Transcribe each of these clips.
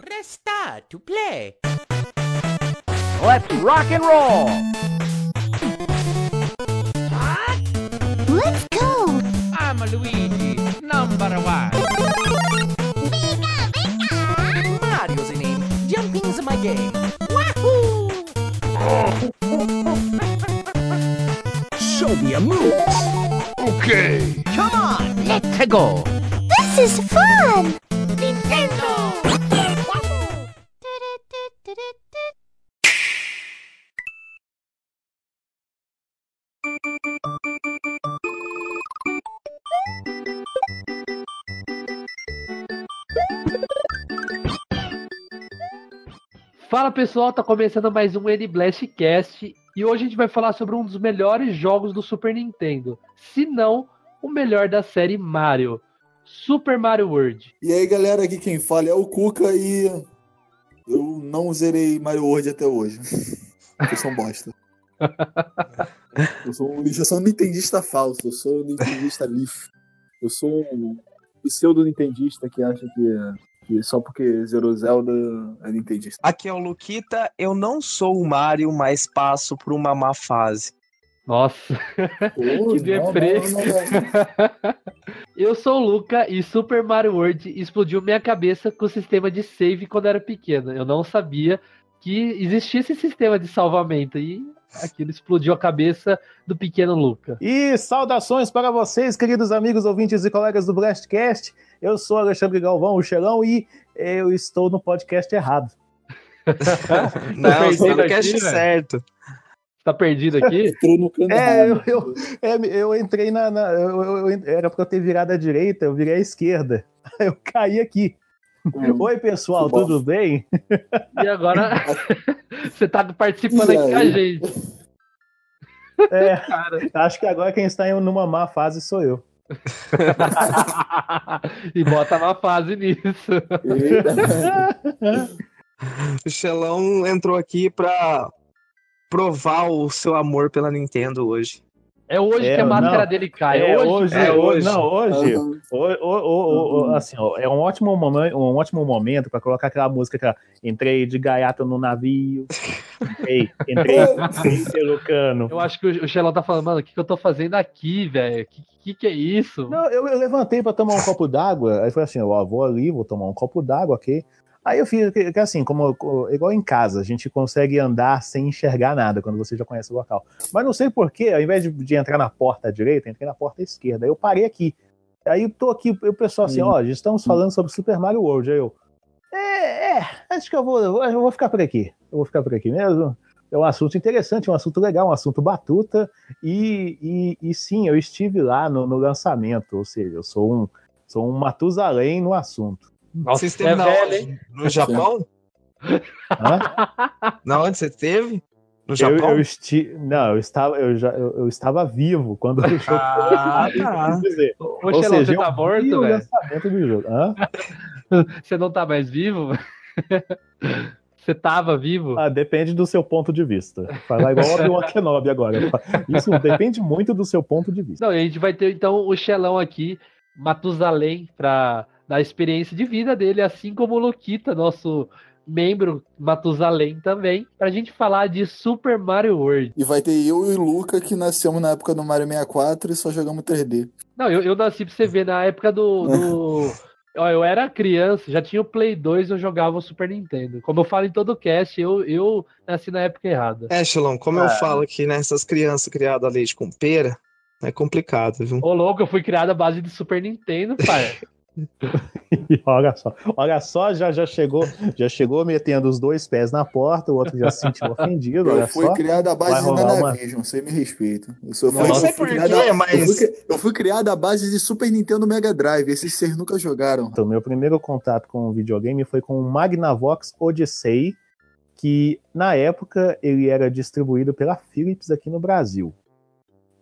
Press star to play. Let's rock and roll! Let's go! I'm Luigi, number one. Mario's in name. Jumping's my game. Wahoo! Show me a move. Okay. Come on, let's go. This is fun! Pessoal, tá começando mais um N-Blast Cast e hoje a gente vai falar sobre um dos melhores jogos do Super Nintendo, se não o melhor da série Mario, Super Mario World. E aí, galera, aqui quem fala é o Cuca e eu não zerei Mario World até hoje. Eu sou um bosta. Eu sou um lixo, eu sou um nintendista falso, eu sou um nintendista lixo. Eu sou um pseudo-nintendista que acha que, que só porque zerou Zelda é nintendista. Aqui é o Luquita, eu não sou o Mario, mas passo por uma má fase. Nossa, Pô, que deprê. Eu sou o Luca e Super Mario World explodiu minha cabeça com o sistema de save quando eu era pequeno. Eu não sabia que existia esse sistema de salvamento e aquilo explodiu a cabeça do pequeno Luca. E saudações para vocês, queridos amigos, ouvintes e colegas do Blastcast. Eu sou Alexandre Galvão, o Xelão, e eu estou no podcast errado. Não, não aqui, quer velho. certo. Tá perdido aqui? No É, eu, errado. eu, é, eu entrei na. na- eu- eu- eu- era pra eu ter virado à direita, eu virei à esquerda. Eu caí aqui. Hum. Oi, pessoal, tudo bem? E agora você tá participando aqui com a gente. É, Cara. acho que agora quem está em numa má fase sou eu. e bota uma fase nisso. O Xelão entrou aqui pra provar o seu amor pela Nintendo hoje. É hoje É, que a máscara não. dele cai. É, hoje. hoje, é hoje, hoje. não, hoje, Aham. O- o- o- o- assim, ó, é um ótimo momento, um ótimo momento para colocar aquela música que entrei de gaiato no navio, entrei, entrei, pelo cano. Eu acho que o Xelão tá falando, mano, o que, que eu tô fazendo aqui, velho? Que, que que é isso? Não, eu, eu levantei para tomar um copo d'água, aí falei assim, ó, vou ali, vou tomar um copo d'água, ok? Aí eu fiz, que, assim, como igual em casa, a gente consegue andar sem enxergar nada quando você já conhece o local. Mas não sei porquê, ao invés de, de entrar na porta direita, entrei na porta esquerda. Aí eu parei aqui. Aí eu tô aqui, o pessoal assim, ó, já estamos falando sobre Super Mario World. Aí eu, é, é, acho que eu vou, eu vou- eu vou ficar por aqui. Eu vou ficar por aqui mesmo. É um assunto interessante, um assunto legal, um assunto batuta. E, e, e sim, eu estive lá no, no lançamento, ou seja, eu sou um, sou um Matusalém no assunto. Nossa, você esteve é na velho, onde? hein? No Japão? Hã? Na onde você esteve? No Eu, Japão? eu esti... Não, eu estava, eu, já, eu, eu estava vivo quando o jogo Ah, foi tá. Ô, Ou Xelão, seja, você eu tá morto, velho? lançamento do jogo. Hã? Você não tá mais vivo? Você tava vivo? Ah, depende do seu ponto de vista. Falar igual o Kenobi agora. Isso depende muito do seu ponto de vista. Não, e a gente vai ter então o Xelão aqui, Matusalém, pra dar a experiência de vida dele, assim como o Luquita, nosso membro Matusalém também, pra gente falar de Super Mario World. E vai ter eu e o Luca que nascemos na época do Mario 64 e só jogamos 3D. Não, eu, eu nasci pra você ver, na época do. do... Ó, eu era criança, já tinha o Play 2, eu jogava o Super Nintendo. Como eu falo em todo cast, eu, eu nasci na época errada. É, Xelão, como eu falo aqui, né? Essas crianças criadas a leite com pera, é complicado, viu? Ô, louco, eu fui criado à base de Super Nintendo, pai. E olha só, olha só, já, já chegou, já chegou metendo os dois pés na porta, o outro já se sentiu ofendido, Eu fui só. criado à base de rolar uma- Nanavision, você me respeita. Eu, sou, Não sei quê, a- mas- eu, fui, eu fui criado à base de Super Nintendo Mega Drive. Esses vocês nunca jogaram. Então, meu primeiro contato com o videogame foi com o Magnavox Odyssey, que na época ele era distribuído pela Philips aqui no Brasil.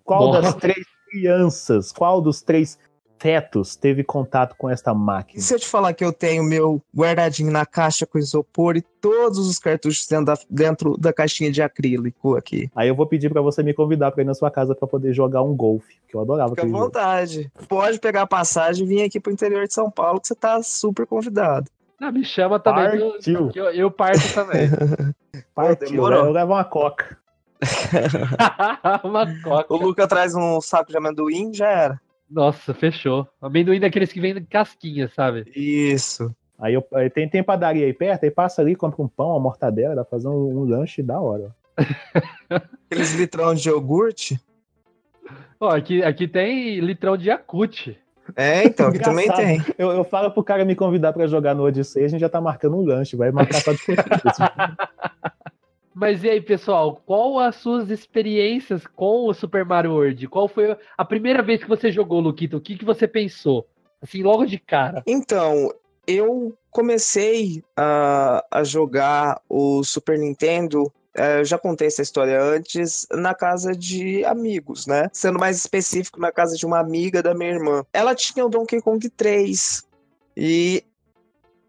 Qual Nossa. das três crianças, qual dos três fetos teve contato com esta E máquina? se eu te falar que eu tenho meu guardadinho na caixa com isopor e todos os cartuchos dentro da, dentro da caixinha de acrílico aqui? Aí eu vou pedir pra você me convidar pra ir na sua casa pra poder jogar um golfe, que eu adorava Fica à aquele jogo. vontade. Pode pegar a passagem e vir aqui pro interior de São Paulo que você tá super convidado. Não, me chama também. eu- Partiu. que Eu, eu parto também. Partiu, eu levo uma coca. Uma coca. O Luca traz um saco de amendoim, já era. Nossa, fechou. Amendoim daqueles que vem em casquinha, sabe? Isso. Aí, eu, aí tem, tem padaria aí perto, aí passa ali, compra um pão, uma mortadela, dá pra fazer um, um lanche da hora. Aqueles litrão de iogurte. Ó, aqui, aqui tem litrão de Yakut. É, então, que também tem. Eu, eu falo pro cara me convidar pra jogar no Odyssey, a gente já tá marcando um lanche, vai marcar só de Mas e aí, pessoal, qual as suas experiências com o Super Mario World? Qual foi a primeira vez que você jogou, Luquito? O que, que você pensou? Assim, logo de cara. Então, eu comecei a, a jogar o Super Nintendo. eh, eu já contei essa história antes, na casa de amigos, né? Sendo mais específico, na casa de uma amiga da minha irmã. Ela tinha o Donkey Kong 3. E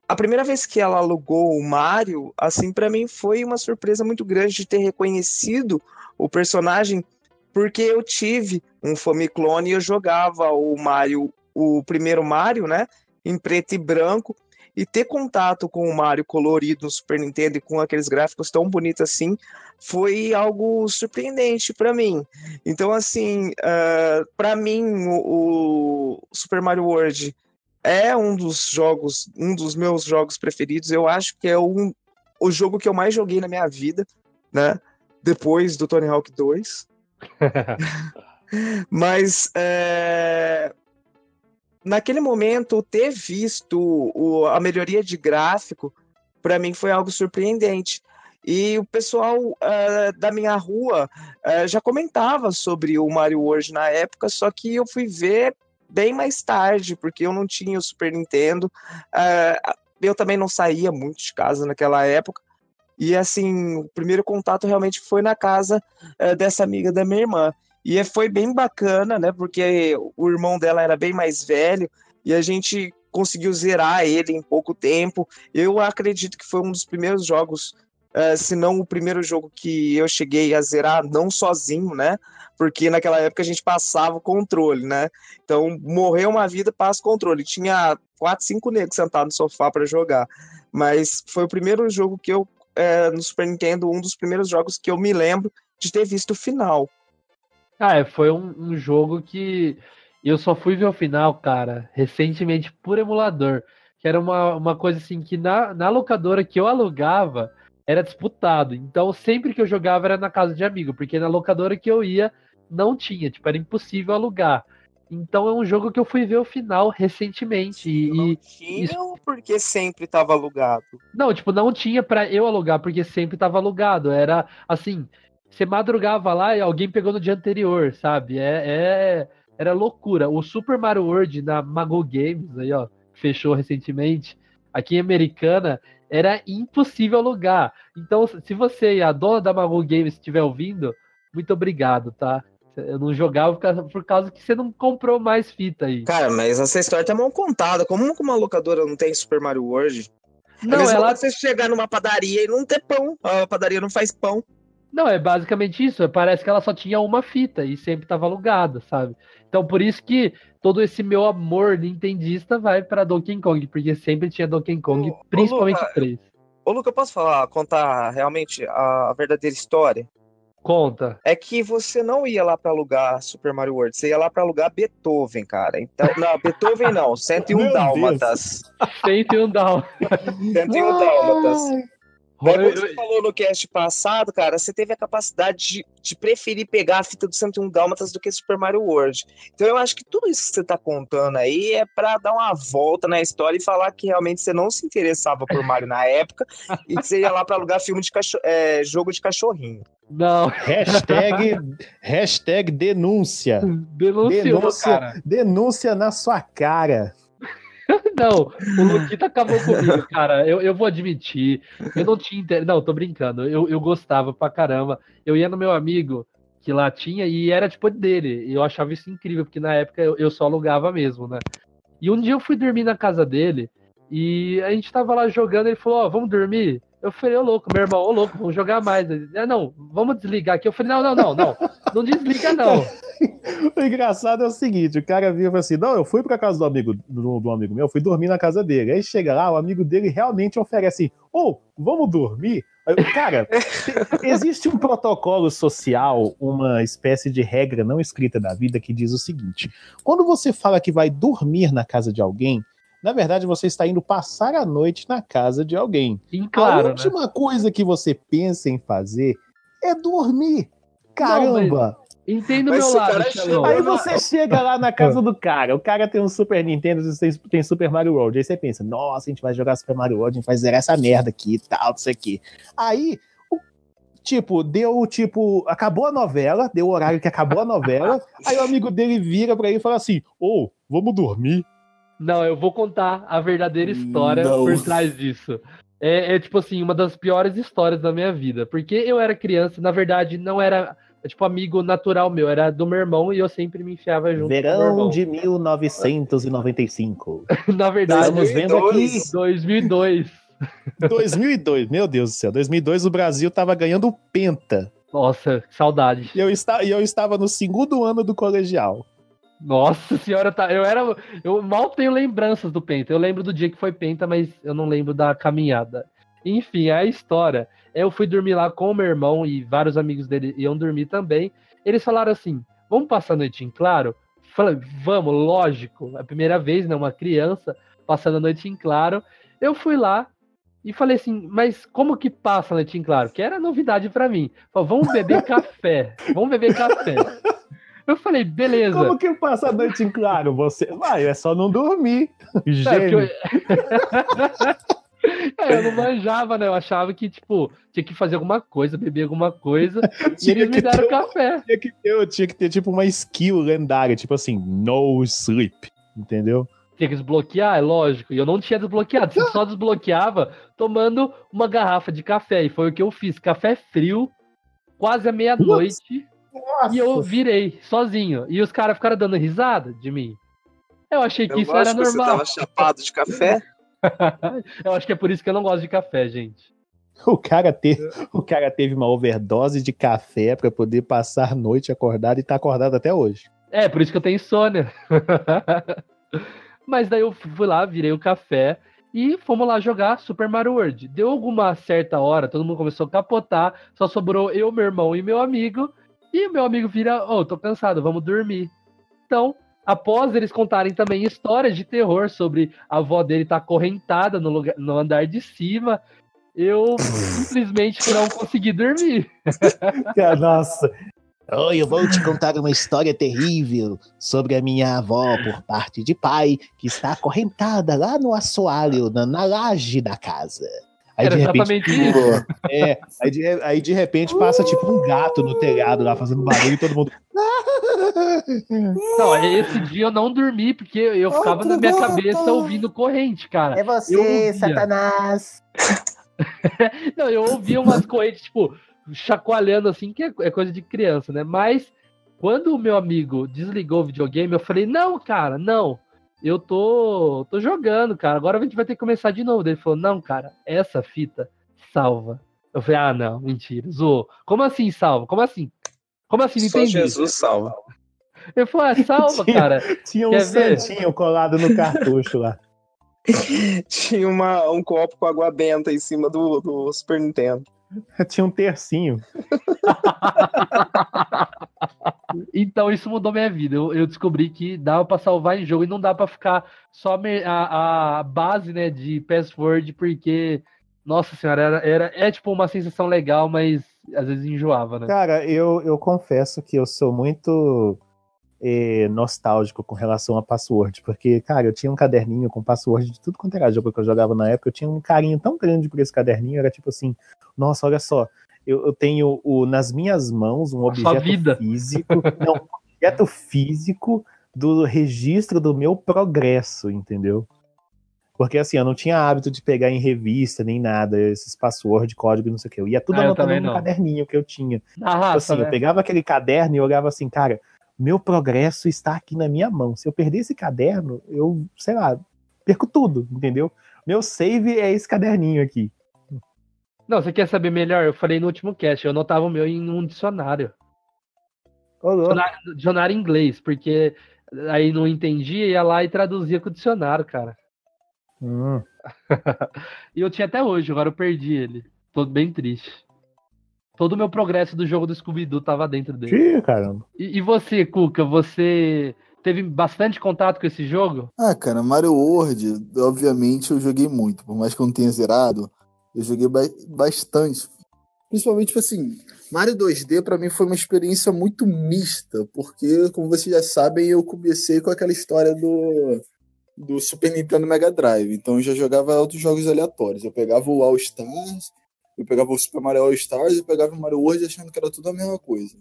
a primeira vez que ela alugou o Mario, assim, pra mim foi uma surpresa muito grande de ter reconhecido o personagem, porque eu tive um Famiclone e eu jogava o Mario, o primeiro Mario, né? em preto e branco e ter contato com o Mario colorido no Super Nintendo e com aqueles gráficos tão bonitos assim foi algo surpreendente para mim. Então, assim, para mim o, o Super Mario World é um dos jogos, um dos meus jogos preferidos. Eu acho que é um, o jogo que eu mais joguei na minha vida, né? Depois do Tony Hawk 2. Mas é, naquele momento, ter visto o- a melhoria de gráfico, para mim foi algo surpreendente. E o pessoal eh, da minha rua eh, já comentava sobre o Mario World na época, só que eu fui ver bem mais tarde, porque eu não tinha o Super Nintendo. Eh, eu também não saía muito de casa naquela época. E assim, o primeiro contato realmente foi na casa eh, dessa amiga da minha irmã. E foi bem bacana, né? Porque o irmão dela era bem mais velho e a gente conseguiu zerar ele em pouco tempo. Eu acredito que foi um dos primeiros jogos, eh, se não o primeiro jogo que eu cheguei a zerar, não sozinho, né? Porque naquela época a gente passava o controle, né? Então, morreu uma vida, passa o controle. Tinha quatro, cinco negros sentados no sofá para jogar. Mas foi o primeiro jogo que eu, eh, no Super Nintendo, um dos primeiros jogos que eu me lembro de ter visto o final. Ah, é, foi um, um jogo que eu só fui ver o final, cara, recentemente por emulador. Que era uma, uma coisa assim que na, na locadora que eu alugava era disputado. Então sempre que eu jogava era na casa de amigo, porque na locadora que eu ia não tinha, tipo, era impossível alugar. Então é um jogo que eu fui ver o final recentemente. E, Não tinha ou porque sempre estava alugado? não, tipo, não tinha pra eu alugar, porque sempre tava alugado. Era assim, você madrugava lá e alguém pegou no dia anterior, sabe? É, é- era loucura. O Super Mario World na Mago Games, aí, ó, fechou recentemente, aqui em Americana, era impossível alugar. Então, se você e a dona da Mago Games estiver ouvindo, muito obrigado, tá? Eu não jogava por causa, por causa que você não comprou mais fita aí. Cara, mas essa história tá mal contada. Como uma locadora não tem Super Mario World? Não, é ela você chegar numa padaria e não ter pão. A padaria não faz pão. Não, é basicamente isso. Parece que ela só tinha uma fita e sempre estava alugada, sabe? Então por isso que todo esse meu amor nintendista vai para Donkey Kong, porque sempre tinha Donkey Kong, Ô, ô, principalmente Luca, o 3. Ô, Luca, eu posso falar, contar realmente a verdadeira história? Conta. É que você não ia lá pra alugar Super Mario World, você ia lá pra alugar Beethoven, cara. Então, não, Beethoven não, 101 Meu Dálmatas. Sempre um down. 101 Dálmatas. Daí, como você falou no cast passado, cara, você teve a capacidade de, de preferir pegar a fita do 101 Dálmatas do que Super Mario World. Então eu acho que tudo isso que você tá contando aí é pra dar uma volta na história e falar que realmente você não se interessava por Mario na época e que você ia lá pra alugar filme de cacho- é, jogo de cachorrinho. Não, Hashtag, hashtag denúncia. denunciou, Denúncia, cara. denúncia na sua cara. Não, o Luquita acabou comigo, cara. Eu, eu vou admitir. Eu não tinha interesse. Não, tô brincando. Eu, eu gostava pra caramba. Eu ia no meu amigo, que lá tinha, e era tipo dele. Eu achava isso incrível, porque na época eu, eu só alugava mesmo, né? E um dia eu fui dormir na casa dele, e a gente tava lá jogando, ele falou, ó, vamos dormir? Eu falei, ô louco, meu irmão, ô louco, vamos jogar mais. Ele, ah, não, vamos desligar aqui. Eu falei, não, não, não, não. Não desliga, não. O engraçado é o seguinte: o cara e fala assim: não, eu fui pra casa do amigo do, do amigo meu, fui dormir na casa dele. Aí chega lá, o amigo dele realmente oferece ô, vamos dormir? Cara, te- existe um protocolo social, uma espécie de regra não escrita da vida que diz o seguinte: quando você fala que vai dormir na casa de alguém, na verdade você está indo passar a noite na casa de alguém. A claro, né? última coisa que você pensa em fazer é dormir. Caramba! Entenda o Mas meu lado, Xelô. Aí você chega lá na casa do cara, o cara tem um Super Nintendo, você tem Super Mario World. Aí você pensa, nossa, a gente vai jogar Super Mario World, a gente vai zerar essa merda aqui e tal, isso aqui. Aí, o- tipo, deu, tipo, acabou a novela, deu o horário que acabou a novela, aí o amigo dele vira pra ele e fala assim, ô, vamos dormir. Não, eu vou contar a verdadeira história Não. por trás disso. É, é, tipo assim, uma das piores histórias da minha vida. Porque eu era criança, na verdade, não era tipo amigo natural meu, era do meu irmão e eu sempre me enfiava junto Verão de 1995. Na verdade, Estamos vendo aqui 2002. 2002, meu Deus do céu, 2002 o Brasil tava ganhando penta. Nossa, que saudade. E eu, está, e eu estava no segundo ano do colegial. Nossa senhora, tá, eu era. Eu mal tenho lembranças do Penta. Eu lembro do dia que foi Penta, mas eu não lembro da caminhada. Enfim, a história. Eu fui dormir lá com o meu irmão e vários amigos dele iam dormir também. Eles falaram assim: vamos passar a noite em claro? Falei, vamos, lógico. É a primeira vez, né? Uma criança passando a noite em claro. Eu fui lá e falei assim, mas como que passa a noite em claro? Que era novidade pra mim. Falei, vamos beber café. Vamos beber café. Eu falei, beleza. Como que passa a noite em claro? Você vai, é só não dormir. É, Gênio. eu... É, eu não manjava, né? Eu achava que, tipo, tinha que fazer alguma coisa, beber alguma coisa. e eles me deram ter- café. Tinha que, ter, eu tinha que ter tipo uma skill lendária, tipo assim, no sleep, entendeu? Tinha que desbloquear, é lógico. E eu não tinha desbloqueado. Você só desbloqueava tomando uma garrafa de café. E foi o que eu fiz. Café frio, quase à meia-noite. E eu virei sozinho. E os caras ficaram dando risada de mim. Eu achei que Eu isso era que você normal. tava chapado de café. eu acho que é por isso que eu não gosto de café, gente. O cara, teve, o cara teve uma overdose de café pra poder passar a noite acordado e tá acordado até hoje. É, por isso que eu tenho insônia. Mas daí eu fui lá, virei o café e fomos lá jogar Super Mario World. Deu alguma certa hora, todo mundo começou a capotar, só sobrou eu, meu irmão e meu amigo. E meu amigo vira, ô, tô cansado, vamos dormir. Então, após eles contarem também histórias de terror sobre a avó dele estar acorrentada no, lugar, no andar de cima, eu simplesmente não consegui dormir. Nossa. Oi, eu vou te contar uma história terrível sobre a minha avó por parte de pai, que está acorrentada lá no assoalho, na, na laje da casa. Aí Era de repente, exatamente isso. é, aí de, aí de repente passa tipo um gato no telhado lá fazendo barulho e todo mundo. Não, esse dia eu não dormi, porque eu ficava na minha cabeça ouvindo corrente, cara. É você. Satanás. Não, eu ouvia umas correntes, tipo, chacoalhando assim, que é é coisa de criança, né? Mas quando o meu amigo desligou o videogame, eu falei, não, cara, não. Eu tô, tô jogando, cara. Agora a gente vai ter que começar de novo. Ele falou, não, cara, essa fita salva. Eu falei, ah, não, mentira, zoou. Como assim salva? Como assim? Como assim? Não Só entendi. Jesus salva. Ele falou, ah, salva, Tinha- cara. Tinha um Quer ver? santinho colado no cartucho lá. Tinha uma, um copo com água benta em cima do, do Super Nintendo. Tinha um tercinho. Então isso mudou minha vida. Eu, eu descobri que dava pra salvar em jogo e não dá pra ficar só me- a, a base, né, de password, porque nossa senhora, era, era é tipo uma sensação legal, mas às vezes enjoava, né? Cara, eu, eu confesso que eu sou muito eh, nostálgico com relação a password, porque, cara, eu tinha um caderninho com password de tudo quanto era jogo que eu jogava na época, eu tinha um carinho tão grande por esse caderninho, era tipo assim, nossa, olha só, eu, eu tenho o, nas minhas mãos um objeto físico, não, um objeto físico do registro do meu progresso, entendeu? Porque assim, eu não tinha hábito de pegar em revista nem nada, esses password, código, não sei o que. Eu ia tudo Ah, anotando no não. caderninho que eu tinha. Na Tipo raça, assim, né? eu pegava aquele caderno e olhava assim, cara, meu progresso está aqui na minha mão. Se eu perder esse caderno, eu, sei lá, perco tudo, entendeu? Meu save é esse caderninho aqui. Não, você quer saber melhor? Eu falei no último cast, eu anotava o meu em um dicionário. Dicionário, dicionário em inglês, porque aí não entendia, ia lá e traduzia com o dicionário, cara. Hum. E eu tinha até hoje, agora eu perdi ele. Tô bem triste. Todo o meu progresso do jogo do Scooby-Doo tava dentro dele. Ih, caramba. E, e você, Cuca, você teve bastante contato com esse jogo? Ah, cara, Mario World, obviamente eu joguei muito. Por mais que eu não tenha zerado, eu joguei ba- bastante. Principalmente, tipo assim, Mario 2D pra mim foi uma experiência muito mista, porque, como vocês já sabem, eu comecei com aquela história do, do Super Nintendo Mega Drive. Então eu já jogava outros jogos aleatórios. Eu pegava o All Stars, eu pegava o Super Mario All Stars e pegava o Mario World achando que era tudo a mesma coisa.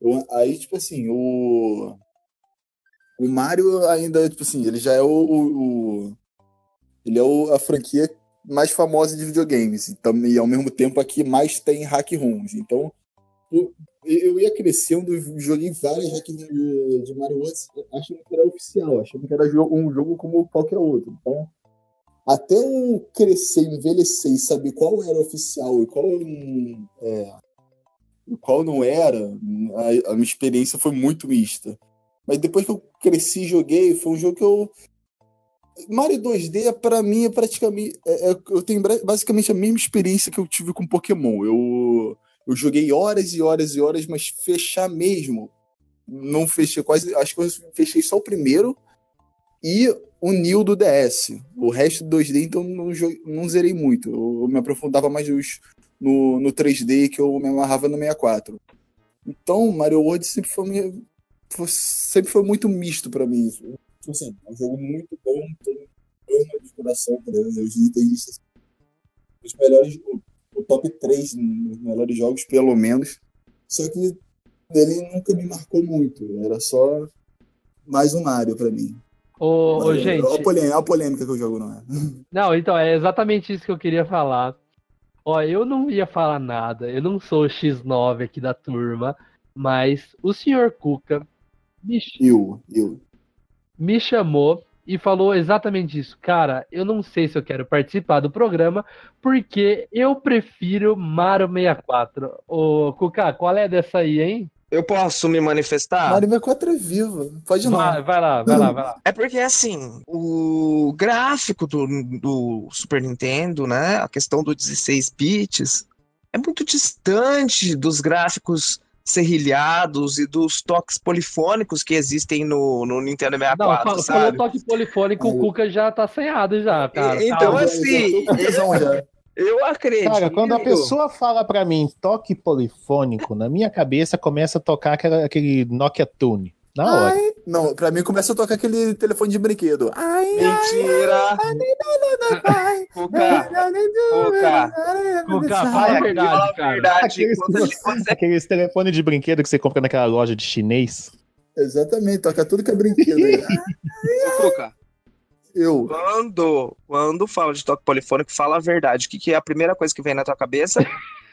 Eu- aí, tipo assim, o. O Mario ainda, tipo assim, ele já é o. o- o- ele é o- a franquia mais famosa de videogames. E, tam- e ao mesmo tempo aqui mais tem hack rooms. Então, eu, eu ia crescendo, joguei vários hack de, de Mario World achando que era oficial, achando que era um jogo como qualquer outro. Então, até eu crescer, envelhecer e saber qual era oficial e qual, é, qual não era, a, a minha experiência foi muito mista. Mas depois que eu cresci e joguei, foi um jogo que eu. Mario 2D, pra mim, é praticamente. é- é- eu tenho basicamente a mesma experiência que eu tive com Pokémon. Eu, eu joguei horas e horas e horas, mas fechar mesmo. Não fechei quase. Acho que eu fechei só o primeiro e o Neo do DS. O resto do 2D, então, não, não zerei muito. Eu, eu me aprofundava mais nos- no, no 3D que eu me amarrava no 64. Então, Mario World sempre foi, minha- foi- sempre foi muito misto pra mim. Tipo Assim, é um jogo muito bom, todo mundo ama de coração, exemplo, os nintendistas. Os melhores, o, o top 3 nos melhores jogos, pelo menos. Só que ele nunca me marcou muito. Era só mais um Mario pra mim. Ô, ô, Olha gente. a polêmica, a polêmica que o jogo não é. Não, então, é exatamente isso que eu queria falar. Ó, eu não ia falar nada, eu não sou o X9 aqui da turma, mas o senhor Cuca me, Eu, eu. Me chamou e falou exatamente isso. Cara, eu não sei se eu quero participar do programa, porque eu prefiro Mario 64. Ô, Cuca, qual é dessa aí, hein? Eu posso me manifestar? Mario 64 é viva. Pode não. Vai, vai lá, vai lá, vai lá. É porque, assim, o gráfico do, do Super Nintendo, né? A questão do 16 bits é muito distante dos gráficos serrilhados e dos toques polifônicos que existem no, no Nintendo Não, 64, falou sabe? toque polifônico, o. Cuca já tá senhado já, cara. então, assim, eu acredito. Cara, quando a pessoa fala pra mim toque polifônico, na minha cabeça começa a tocar aquela- aquele Nokia Tune. Na hora. Ai, não, pra mim começa a tocar aquele telefone de brinquedo. Ai, Mentira! Cuca, Cuca, Cuca, fala a verdade, cara. verdade. Aqueles, você- aqueles telefones de brinquedo que você compra naquela loja de chinês. Exatamente, toca tudo que é brinquedo. Cuca, Eu, Quando, quando fala de toque polifônico, fala a verdade. O que, que é a primeira coisa que vem na tua cabeça?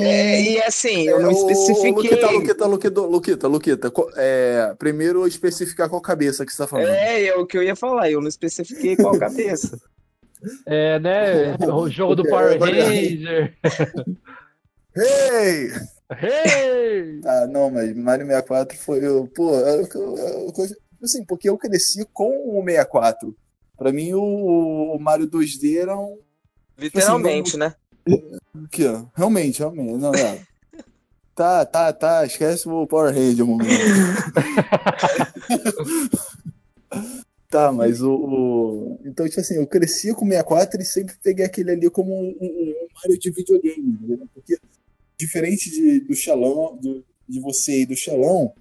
É, e assim, eu não É, especifiquei. Luquita, Luquita, Luquita, Luquita, É, primeiro especificar qual cabeça que você tá falando. É, é o que eu ia falar, eu não especifiquei qual cabeça. É, né? O jogo do Ok, Power Ranger. Hey! Hey! Ah, não, mas Mario 64 foi. o- Pô, é é eu- assim, porque eu cresci com o 64. Pra mim, o, o Mario 2D era um. Literalmente, né? Aqui, ó. Realmente, realmente. Não, é. Tá, tá, tá. Esquece o Power Ranger, mano. tá, mas o, o- Então, tipo assim, eu cresci com o 64 e sempre peguei aquele ali como um, um- um Mario de videogame, entendeu? Porque, diferente de, do Xalão, do- de você e do Xalão,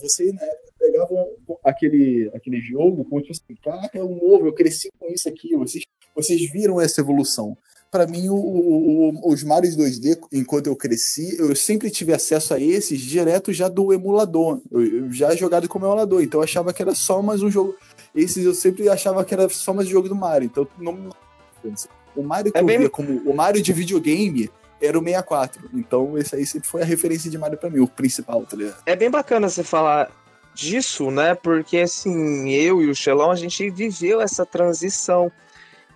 você, na época, pegava aquele, aquele jogo com, tipo assim, caraca, é um novo, eu cresci com isso aqui, vocês, vocês viram essa evolução. Pra mim, o- o- os Marios 2D, enquanto eu cresci, eu sempre tive acesso a esses direto já do emulador. Eu, eu já jogado como emulador, então eu achava que era só mais um jogo. Esses eu sempre achava que era só mais um jogo do Mario. Então não. O Mario que É eu bem- via como o Mario de videogame era o 64. Então esse aí sempre foi a referência de Mario pra mim, o principal, tá ligado? É bem bacana você falar disso, né? Porque assim, eu e o Xelão, a gente viveu essa transição.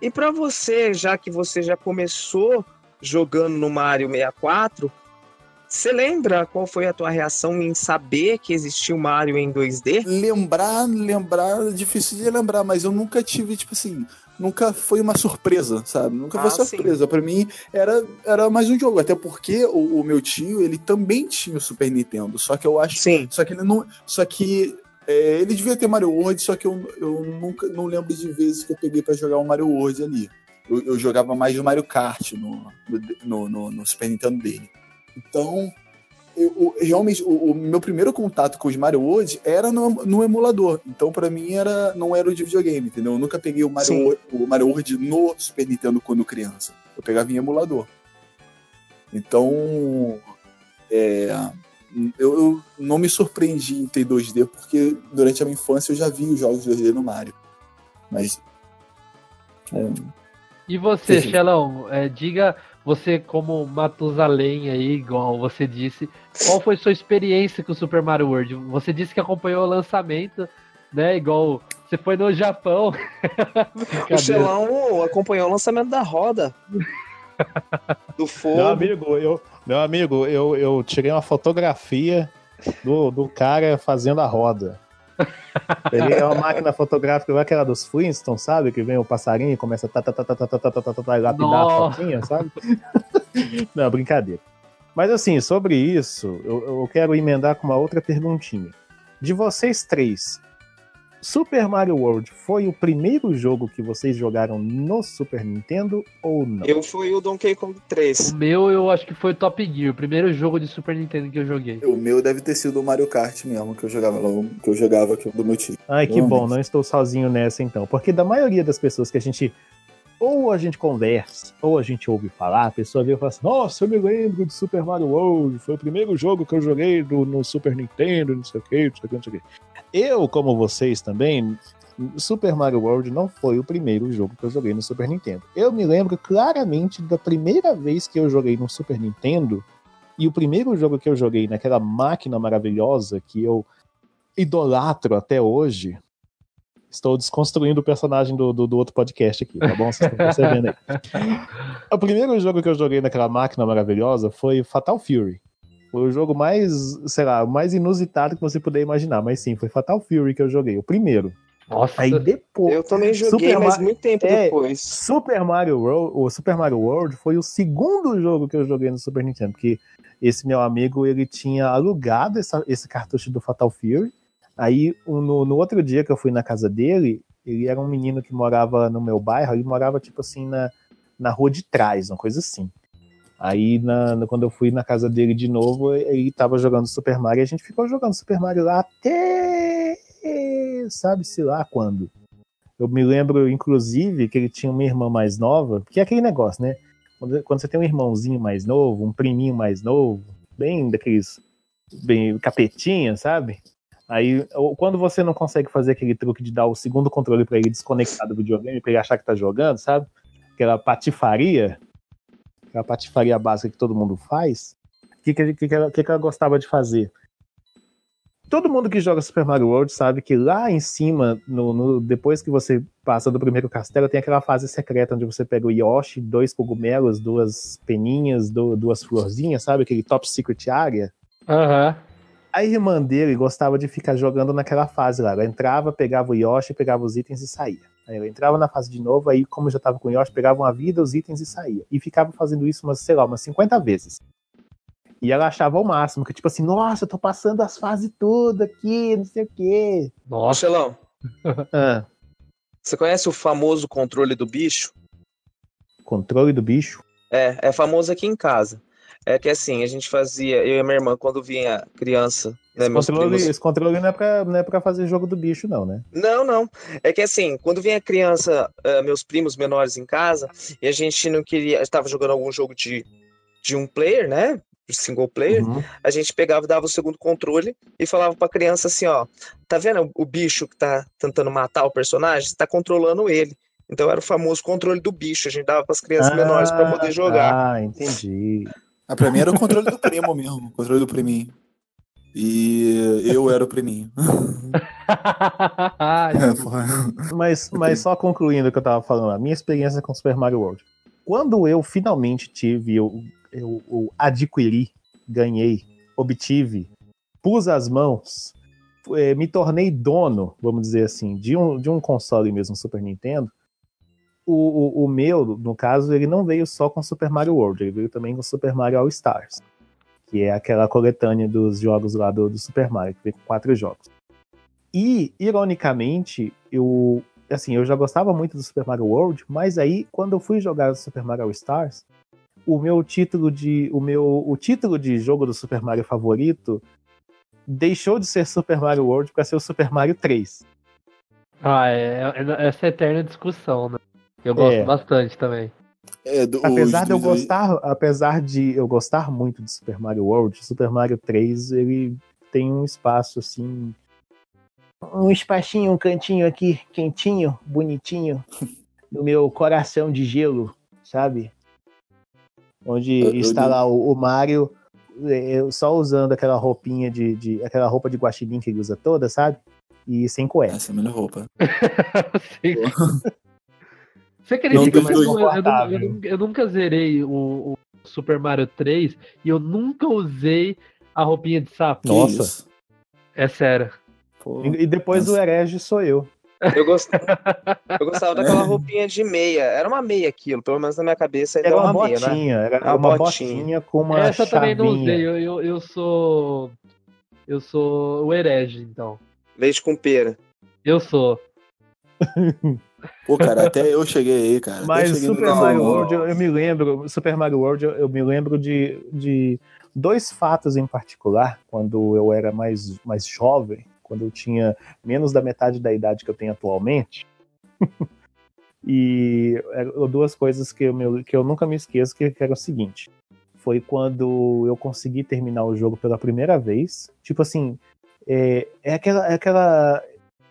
E pra você, já que você já começou jogando no Mario 64, Você lembra qual foi a tua reação em saber que existia o Mario em 2D? Lembrar, lembrar, é difícil de lembrar, mas eu nunca tive, tipo assim, nunca foi uma surpresa, sabe? Nunca foi Ah, sim. surpresa. Pra mim, era, era mais um jogo. Até porque o, o meu tio, ele também tinha o Super Nintendo. Só que eu acho. Sim. Só que ele não. Só que. É, ele devia ter Mario World, só que eu, eu nunca não lembro de vezes que eu peguei pra jogar o Mario World ali. Eu, eu jogava mais o Mario Kart no, no, no, no Super Nintendo dele. Então, eu, eu- realmente, o, o meu primeiro contato com os Mario World era no, no emulador. Então, pra mim, era, não era o de videogame, entendeu? Eu nunca peguei o Mario. World, o Mario World no Super Nintendo quando criança. Eu pegava em emulador. Então, é, eu, eu não me surpreendi em ter 2D, porque durante a minha infância eu já vi os jogos 2D no Mario. Mas. é, E você, Sim. Xelão, é, diga você como Matusalém aí, igual você disse, qual foi sua experiência com o Super Mario World? Você disse que acompanhou o lançamento, né? Igual você foi no Japão. O. Xelão acompanhou o lançamento da roda. Do Meu fogo. amigo, eu, meu amigo, eu, eu tirei uma fotografia do, do cara fazendo a roda. Peguei uma máquina fotográfica, igual aquela dos Flintstones, sabe? Que vem o passarinho e começa a tá, tá, tá, tá, tá, tá, tá, tá, tá, tá, e lapidar a fotinha, sabe? Não, brincadeira. Mas assim, sobre isso, eu, eu quero emendar com uma outra perguntinha. De vocês três, Super Mario World foi o primeiro jogo que vocês jogaram no Super Nintendo ou não? Eu fui o Donkey Kong 3. O meu, eu acho que foi Top Gear, o primeiro jogo de Super Nintendo que eu joguei. o meu deve ter sido o Mario Kart mesmo, que eu jogava lá, que eu jogava aqui do meu tio. Ai, que Realmente. bom, não estou sozinho nessa então. Porque da maioria das pessoas que a gente. Ou a gente conversa, ou a gente ouve falar, a pessoa vem e fala assim: Nossa, eu me lembro de Super Mario World, foi o primeiro jogo que eu joguei do- no Super Nintendo, não sei o que, não sei o que, não sei o que. Eu, como vocês também, Super Mario World não foi o primeiro jogo que eu joguei no Super Nintendo. Eu me lembro claramente da primeira vez que eu joguei no Super Nintendo, e o primeiro jogo que eu joguei naquela máquina maravilhosa que eu idolatro até hoje. Estou desconstruindo o personagem do, do, do outro podcast aqui, tá bom? Vocês estão percebendo aí. O primeiro jogo que eu joguei naquela máquina maravilhosa foi Fatal Fury. Foi o jogo mais, sei lá, o mais inusitado que você puder imaginar. Mas sim, foi Fatal Fury que eu joguei, o primeiro. Nossa, Aí depois. Eu também joguei, Super mas Ma- muito tempo É, depois. Super Mario World, o Super Mario World foi o segundo jogo que eu joguei no Super Nintendo, porque esse meu amigo ele tinha alugado essa- esse cartucho do Fatal Fury. Aí no, no outro dia que eu fui na casa dele, ele era um menino que morava no meu bairro, ele morava tipo assim na, na rua de trás, uma coisa assim. Aí na- na- quando eu fui na casa dele de novo, ele tava jogando Super Mario e a gente ficou jogando Super Mario lá até sabe-se lá quando. Eu me lembro, inclusive, que ele tinha uma irmã mais nova, que é aquele negócio, né? Quando, quando você tem um irmãozinho mais novo, um priminho mais novo, bem daqueles. bem capetinha, sabe? Aí, quando você não consegue fazer aquele truque de dar o segundo controle pra ele desconectar do videogame, pra ele achar que tá jogando, sabe? Aquela patifaria, aquela patifaria básica que todo mundo faz, o que, que, que, ela, que, que ela gostava de fazer? Todo mundo que joga Super Mario World sabe que lá em cima, no, no- depois que você passa do primeiro castelo, tem aquela fase secreta onde você pega o Yoshi, dois cogumelos, duas peninhas, du- duas florzinhas, sabe? Aquele top secret area. aham. A irmã dele gostava de ficar jogando naquela fase lá. Ela entrava, pegava o Yoshi, pegava os itens e saía. Aí ela entrava na fase de novo, aí, como já tava com o Yoshi, pegava uma vida, os itens e saía. E ficava fazendo isso umas, sei lá, umas 50 vezes. E ela achava o máximo, que tipo assim, nossa, eu tô passando as fases todas aqui, não sei o quê. Nossa, Xelão, Ah, você conhece o famoso controle do bicho? controle do bicho. É, é famoso aqui em casa. É que assim, a gente fazia, eu e a minha irmã, quando vinha criança, né, Esse controle, primos... esse controle não, é pra, não é pra fazer jogo do bicho, não, né? Não, não. É que assim, quando vinha criança, eh, meus primos menores em casa, e a gente não queria, estava jogando algum jogo de, de um player, né? Single player, Uhum. a gente pegava, dava o segundo controle e falava pra criança assim, ó, tá vendo o bicho que tá tentando matar o personagem? Você tá controlando ele. Então era o famoso controle do bicho, a gente dava pras crianças menores pra poder jogar. Ah, entendi. Ah, pra mim era o controle do primo mesmo, o controle do priminho. E eu era o priminho. Mas, mas só concluindo o que eu tava falando, a minha experiência com Super Mario World. Quando eu finalmente tive, eu, eu, eu adquiri ganhei, obtive, pus as mãos, eh, me tornei dono, vamos dizer assim, de um, de um console mesmo, Super Nintendo, o, o, o meu, no caso, ele não veio só com Super Mario World, ele veio também com Super Mario All Stars, que é aquela coletânea dos jogos lá do, do Super Mario, que vem com quatro jogos. E, ironicamente, eu, assim, eu já gostava muito do Super Mario World, mas aí, quando eu fui jogar Super Mario All Stars, o meu título de o meu o título de jogo do Super Mario favorito deixou de ser Super Mario World para ser o Super Mario 3. Ah, é, é essa eterna discussão, né? Eu gosto É. bastante também. É, do, Apesar de eu dois aí- gostar, apesar de eu gostar muito de Super Mario World, Super Mario 3 ele tem um espaço assim, um espacinho, um cantinho aqui quentinho, bonitinho no meu coração de gelo, sabe? Onde Eu- eu está digo- lá o, o Mario é, só usando aquela roupinha de, de aquela roupa de guaxinim que ele usa toda, sabe? E sem cueca. Essa é a melhor roupa. Você acredita, mas dois eu, eu, eu eu nunca zerei o, o Super Mario 3 e eu nunca usei a roupinha de sapo. Que Nossa. isso? É sério. Pô, E, e depois Nossa. o herege sou eu. Eu gostava, eu gostava É. daquela roupinha de meia. Era uma meia aquilo, pelo menos na minha cabeça ainda Era é uma uma meia, né? botinha, era Uma uma botinha. botinha com uma Essa eu também não chavinha. usei. Eu, eu, eu sou. Eu sou o herege, então. Leite com pera. Eu sou. Pô, cara, até eu cheguei aí, cara. Mas Super Mario. World, eu, eu me lembro, Super Mario World, eu, eu me lembro de, de dois fatos em particular, quando eu era mais, mais jovem, quando eu tinha menos da metade da idade que eu tenho atualmente. e eram duas coisas que eu, me- que eu nunca me esqueço, que, que era o seguinte. Foi quando eu consegui terminar o jogo pela primeira vez. Tipo assim, é, é aquela, é aquela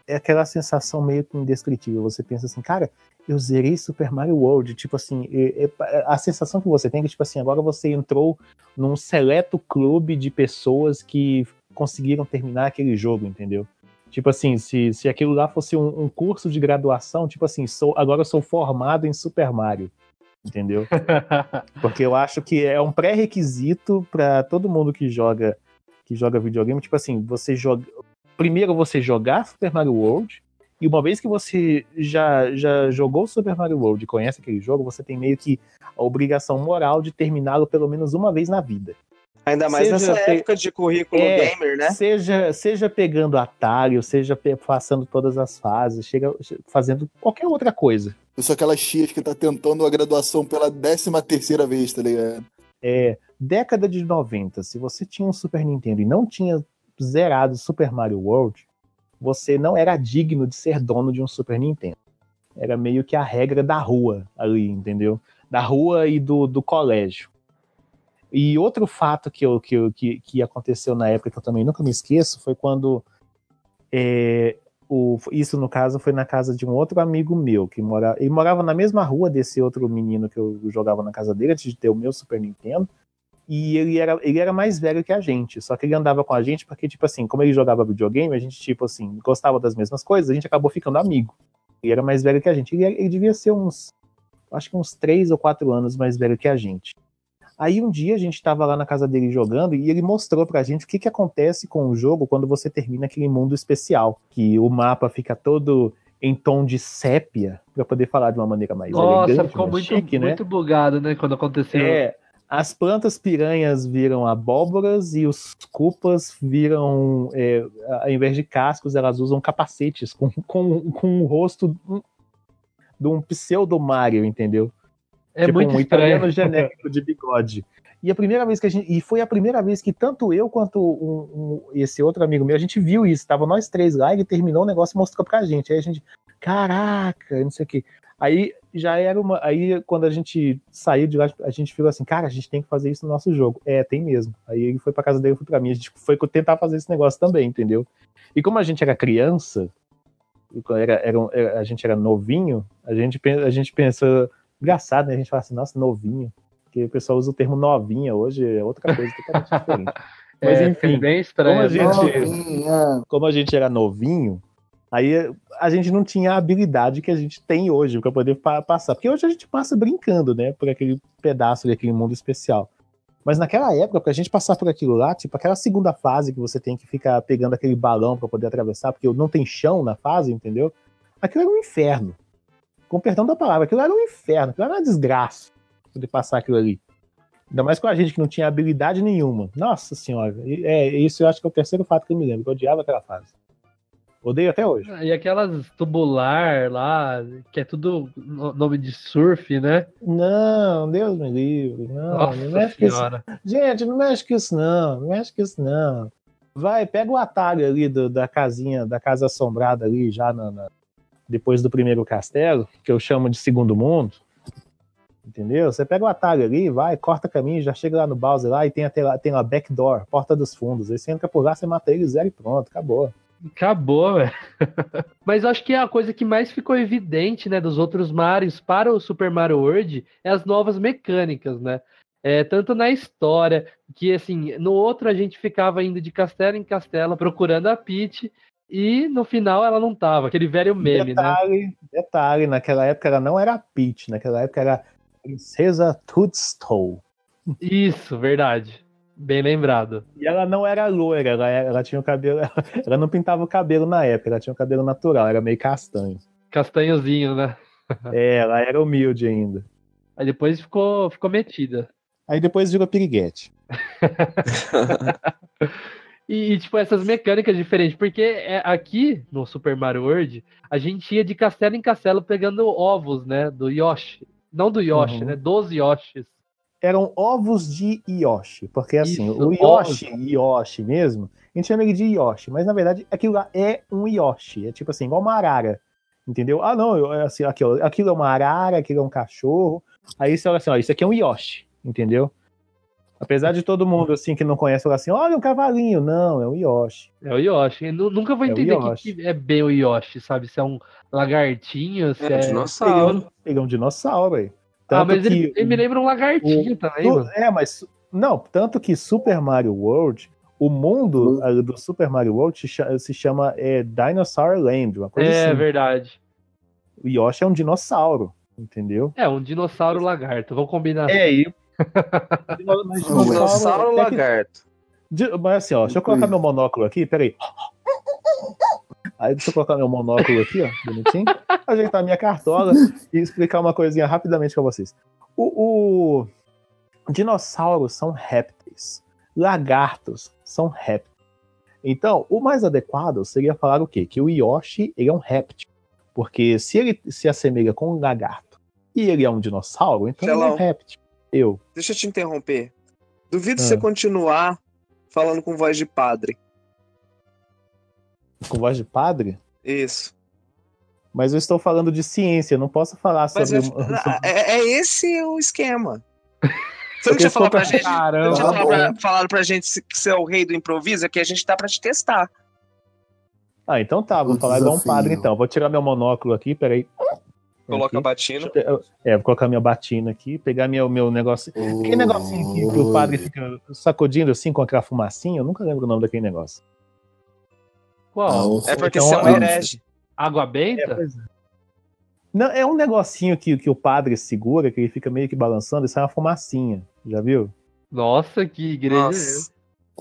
é aquela sensação meio que indescritível. Você pensa assim, cara, eu zerei Super Mario World. Tipo assim, é- é- a sensação que você tem é que, tipo assim, agora você entrou num seleto clube de pessoas que conseguiram terminar aquele jogo, entendeu? Tipo assim, se, se aquilo lá fosse um, um curso de graduação, tipo assim, sou, agora eu sou formado em Super Mario. Entendeu? Porque eu acho que é um pré-requisito para todo mundo que joga que joga videogame, tipo assim, você joga primeiro você jogar Super Mario World e uma vez que você já já jogou Super Mario World e conhece aquele jogo, você tem meio que a obrigação moral de terminá-lo pelo menos uma vez na vida. Ainda mais Seja nessa pe- época de currículo É, gamer, né? Seja, seja pegando atalho, seja passando todas as fases, chega fazendo qualquer outra coisa. Eu sou aquelas tias que tá tentando a graduação pela décima terceira vez, tá ligado? É, década de 90, se você tinha um Super Nintendo e não tinha zerado Super Mario World, você não era digno de ser dono de um Super Nintendo. Era meio que a regra da rua ali, entendeu? Da rua e do, do colégio. E outro fato que, eu, que, que, que aconteceu na época que eu também nunca me esqueço foi quando. é, o, isso, no caso, foi na casa de um outro amigo meu, que morava. Ele morava na mesma rua desse outro menino que eu jogava na casa dele antes de ter o meu Super Nintendo. E ele era, ele era mais velho que a gente, só que ele andava com a gente porque, tipo assim, como ele jogava videogame, a gente, tipo assim, gostava das mesmas coisas, a gente acabou ficando amigo. Ele era mais velho que a gente. Ele, ele devia ser uns, acho que uns 3 ou 4 anos mais velho que a gente. Aí um dia a gente tava lá na casa dele jogando e ele mostrou pra gente o que, que acontece com o jogo quando você termina aquele mundo especial. Que o mapa fica todo em tom de sépia, pra poder falar de uma maneira mais Nossa, elegante, ficou muito, chique, né? muito bugado, né? Quando aconteceu. É, as plantas piranhas viram abóboras e os cupas viram, é, ao invés de cascos, elas usam capacetes com, com, com o rosto de um pseudo Mario, entendeu? É tipo muito um estranho. italiano genérico de bigode. E a primeira vez que a gente. E foi a primeira vez que tanto eu quanto um- um- esse outro amigo meu, a gente viu isso. Tava nós três lá, ele terminou o negócio e mostrou pra gente. Aí a gente, caraca, não sei o quê. Aí já era uma. Aí quando a gente saiu de lá, a gente falou assim, cara, a gente tem que fazer isso no nosso jogo. É, tem mesmo. Aí ele foi pra casa dele, eu fui pra mim. A gente foi tentar fazer esse negócio também, entendeu? E como a gente era criança, e era, era, um- era- a gente era novinho, a gente, a gente pensa. Engraçado, né? A gente fala assim, nossa, novinho. Porque o pessoal usa o termo novinha hoje, é outra coisa totalmente diferente. Mas É, enfim, bem estranho. como a gente- Novinha. como a gente era novinho, aí a gente não tinha a habilidade que a gente tem hoje para poder pa- passar. Porque hoje a gente passa brincando, né? Por aquele pedaço daquele mundo especial. Mas naquela época, pra gente passar por aquilo lá, tipo, aquela segunda fase que você tem que ficar pegando aquele balão pra poder atravessar, porque não tem chão na fase, entendeu? Aquilo era um inferno. Com perdão da palavra, aquilo era um inferno, aquilo era uma desgraça poder passar aquilo ali. Ainda mais com a gente que não tinha habilidade nenhuma. Nossa senhora, é, isso eu acho que é o terceiro fato que eu me lembro, que eu odiava aquela fase. Odeio até hoje. E aquelas tubular lá, que é tudo no- nome de surf, né? Não, Deus me livre. Não, não Nossa mexe com isso. Gente, não mexe com isso, não. Não mexe com isso, não. Vai, pega o atalho ali do- da casinha, da casa assombrada ali, já na- na- depois do primeiro castelo, que eu chamo de segundo mundo. Entendeu? Você pega o atalho ali, vai, corta caminho, já chega lá no Bowser lá e tem, até lá, tem lá backdoor, porta dos fundos. Aí você entra por lá, você mata ele zero e pronto, acabou. Acabou, velho. Mas eu acho que a coisa que mais ficou evidente, né, dos outros Marios para o Super Mario World é as novas mecânicas, né? É, tanto na história, que assim, no outro a gente ficava indo de castelo em castelo procurando a Peach e no final ela não tava, aquele velho meme, né? detalhe, detalhe, naquela época ela não era Peach, naquela época era Princesa Toadstool. Isso, verdade. Bem lembrado. E ela não era loira, ela, era- ela tinha o cabelo. Ela não pintava o cabelo na época, ela tinha o cabelo natural, era meio castanho. Castanhozinho, né? É, ela era humilde ainda. Aí depois ficou, ficou metida. Aí depois virou piriguete. E, e, tipo, essas mecânicas diferentes, porque é, aqui no Super Mario World, a gente ia de castelo em castelo pegando ovos, né? Do Yoshi. Não do Yoshi, Uhum. né? Dos Yoshis. Eram ovos de Yoshi, porque assim, Isso, o Yoshi, Yoshi mesmo, a gente chama ele de Yoshi, mas na verdade aquilo lá é um Yoshi, é tipo assim, igual uma arara. Entendeu? Ah, não, eu- é assim, aqui, ó, aquilo é uma arara, aquilo é um cachorro. Aí você olha assim, ó, isso aqui é um Yoshi, entendeu? Apesar de todo mundo assim que não conhece falar assim, olha um cavalinho, não, é um Yoshi. É o Yoshi. Eu nu- nunca vou É o entender o que, é bem o Yoshi, sabe? Se é um lagartinho, se É, é. dinossauro. Ele é um dinossauro, aí. Ah, Tanto mas ele, que ele me lembra um lagartinho também, Tu- mano. É, mas. Não, tanto que Super Mario World, o mundo Uhum. do Super Mario World se cha- se chama é, Dinosaur Land, uma coisa É assim. verdade. O Yoshi é um dinossauro, entendeu? É, um dinossauro lagarto. Vamos combinar. É, e. Mas Dinossauro Dinossauro até que- lagarto. Di- Mas assim, ó, deixa eu colocar meu monóculo aqui, peraí. Aí deixa eu colocar meu monóculo aqui, ó, bonitinho. Ajeitar minha cartola e explicar uma coisinha rapidamente pra vocês. O, o- Dinossauros são répteis. Lagartos são répteis. Então, o mais adequado seria falar o quê? Que o Yoshi ele é um réptil. Porque se ele se assemelha com um lagarto e ele é um dinossauro, então ele é um réptil. Eu. Deixa eu te interromper. Duvido Ah. você continuar falando com voz de padre. Com voz de padre? Isso. Mas eu estou falando de ciência, eu não posso falar Mas sobre. é, sobre- é- é esse o esquema. Você não tinha falado pra gente. Você não Caramba. tinha falado pra, gente que você é o rei do improviso? É que a gente tá pra te testar. Ah, então tá, vou O falar igual um padre então. Vou tirar meu monóculo aqui, peraí. Coloca a Aqui. batina. Deixa eu É, vou colocar minha batina aqui, pegar meu, meu negócio. Aquele negocinho que, que o padre fica sacudindo assim com aquela fumacinha, eu nunca lembro o nome daquele negócio. Qual? É porque Então, você é um herege. Água É, benta? pois é. Não, é um negocinho que, que o padre segura, que ele fica meio que balançando e sai uma fumacinha. Já viu? Nossa, que igreja é essa?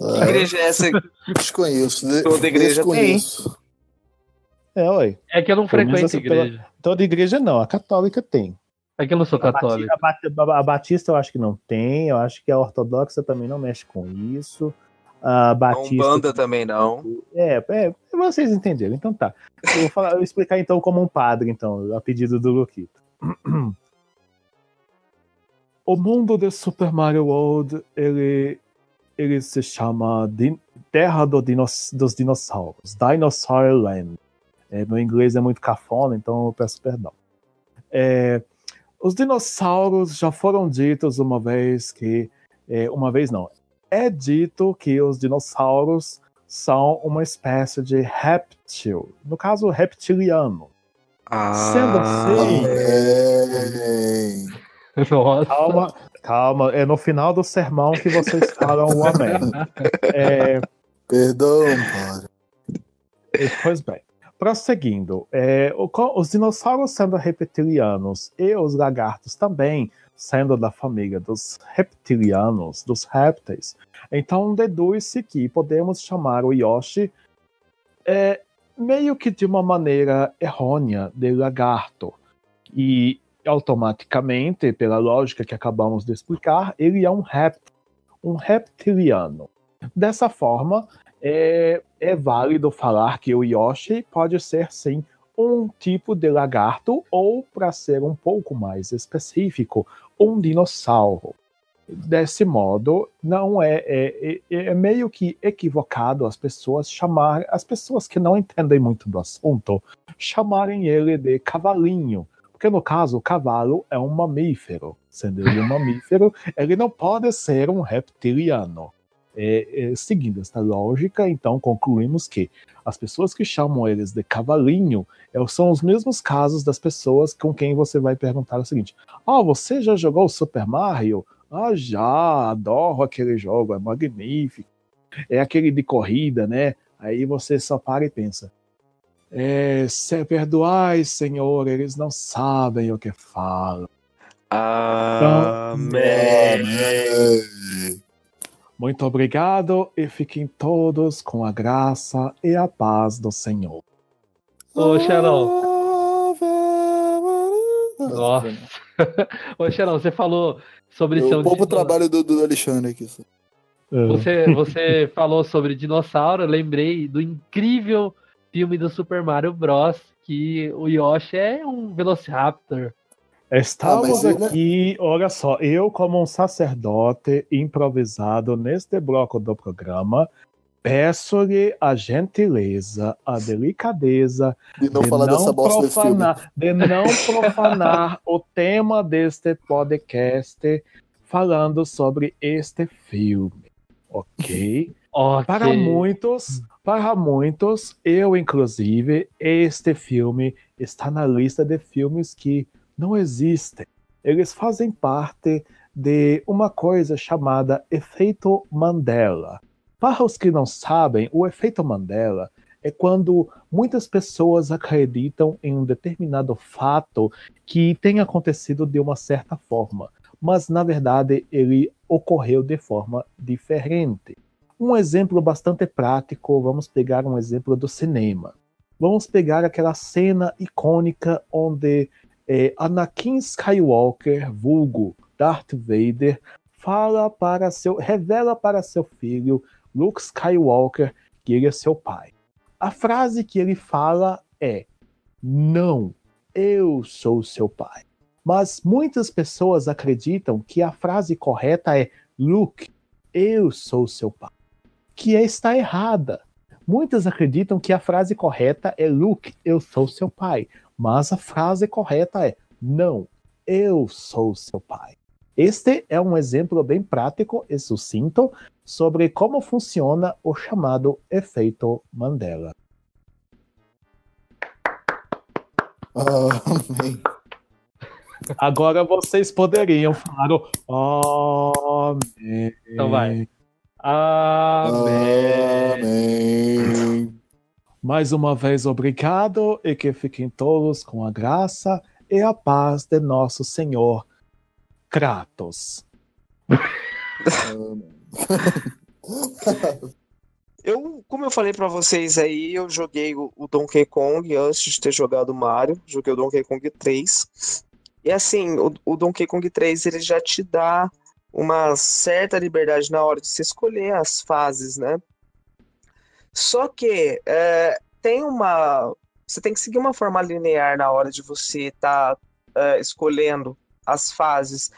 Nossa. Que igreja é essa? Desconheço. de- Toda igreja desconheço. É, oi. É que eu não frequento essa pela- igreja. Toda igreja não, a católica tem. É que eu não sou A Bati- católico. A, a Batista eu acho que não tem, eu acho que a ortodoxa também não mexe com isso. A Batista. Umbanda também não. É, é, vocês entenderam. Então tá. Eu vou, falar- eu vou explicar então como um padre, então, a pedido do Luquito. O mundo de Super Mario World, ele, ele se chama Din- Terra do Dinos- dos Dinossauros, Dinosaur Land. É, meu inglês é muito cafona, então eu peço perdão. É, os dinossauros já foram ditos uma vez que. é, uma vez não. É dito que os dinossauros são uma espécie de réptil, no caso, reptiliano. Sendo assim. Nossa. calma, calma, é no final do sermão que vocês falam o amém. É, Perdão, padre. pois bem. prosseguindo, é, os dinossauros sendo reptilianos e os lagartos também sendo da família dos reptilianos, dos répteis, então deduz-se que podemos chamar o Yoshi é, meio que de uma maneira errônea de lagarto. E automaticamente, pela lógica que acabamos de explicar, ele é um réptil, um reptiliano. Dessa forma, é, é válido falar que o Yoshi pode ser sim um tipo de lagarto ou, para ser um pouco mais específico, um dinossauro. Desse modo, não é, é, é- é meio que equivocado as pessoas chamar as pessoas que não entendem muito do assunto chamarem ele de cavalinho, porque no caso o cavalo é um mamífero, sendo ele um mamífero, ele não pode ser um reptiliano. É, é, seguindo esta lógica, então concluímos que as pessoas que chamam eles de cavalinho é, são os mesmos casos das pessoas com quem você vai perguntar o seguinte: Ah, você já jogou Super Mario? Ah, já, adoro aquele jogo, é magnífico. É aquele de corrida, né? Aí você só para e pensa: é, se, Perdoai, Senhor, eles não sabem o que falam. Amém. Muito obrigado e fiquem todos com a graça e a paz do Senhor. Ô, Xarão. Nossa. Ô, Xarão, você falou sobre o dino- trabalho do, do Alexandre aqui. só. É. Você, você falou sobre dinossauro, eu lembrei do incrível filme do Super Mario Bros. que o Yoshi é um Velociraptor. Estamos Ah, ele- aqui, olha só, eu como um sacerdote improvisado neste bloco do programa, peço-lhe a gentileza, a delicadeza De não de filme. profanar, de não profanar o tema deste podcast falando sobre este filme, ok? Ok. Para muitos, para muitos, eu inclusive, este filme está na lista de filmes que não existem. Eles fazem parte de uma coisa chamada efeito Mandela. Para os que não sabem, o efeito Mandela é quando muitas pessoas acreditam em um determinado fato que tem acontecido de uma certa forma, mas na verdade ele ocorreu de forma diferente. Um exemplo bastante prático, vamos pegar um exemplo do cinema. Vamos pegar aquela cena icônica onde eh, Anakin Skywalker, vulgo Darth Vader, fala para seu, revela para seu filho Luke Skywalker que ele é seu pai. A frase que ele fala é: Não, eu sou seu pai. Mas muitas pessoas acreditam que a frase correta é: Luke, eu sou seu pai. Que está errada. Muitas acreditam que a frase correta é Luke, eu sou seu pai. Mas a frase correta é: Não, eu sou seu pai. Este é um exemplo bem prático e sucinto sobre como funciona o chamado efeito Mandela. Amém. Agora vocês poderiam falar o Amém. Então vai. Amém. Amém. Mais uma vez, obrigado e que fiquem todos com a graça e a paz de nosso Senhor Kratos. Eu, como eu falei pra vocês aí, eu joguei o, o Donkey Kong antes de ter jogado o Mario, joguei o Donkey Kong 3. E assim, o, o Donkey Kong 3 ele já te dá uma certa liberdade na hora de se escolher as fases, né? Só que é, tem uma. Você tem que seguir uma forma linear na hora de você estar escolhendo as fases.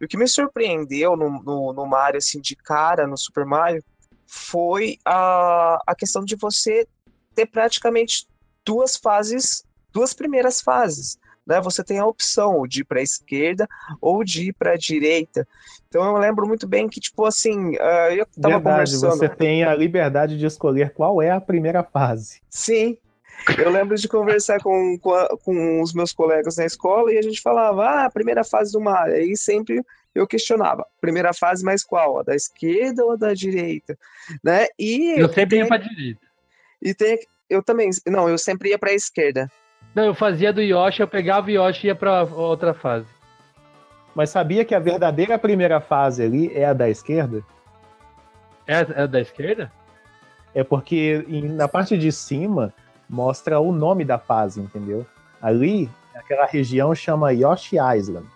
E o que me surpreendeu no, no, no Mario, assim, de cara, no Super Mario, foi a, a questão de você ter praticamente duas fases, duas primeiras fases. Né? Você tem a opção de ir para a esquerda ou de ir para a direita. Então eu lembro muito bem que, tipo assim, uh, eu tava Verdade, conversando. você tem a liberdade de escolher qual é a primeira fase. Sim. Eu lembro de conversar com, com, a- com os meus colegas na escola e a gente falava, ah, a primeira fase do Mario. Aí sempre eu questionava, primeira fase, mas qual? A da esquerda ou a da direita? Né? E Eu sempre tem- ia pra direita. e tem, eu também. Não, eu sempre ia pra esquerda. Não, eu fazia do Yoshi, eu pegava o Yoshi e ia pra outra fase. Mas sabia que a verdadeira primeira fase ali é a da esquerda? É, é da esquerda? É porque na parte de cima mostra o nome da fase, entendeu? Ali, aquela região chama Yoshi Island.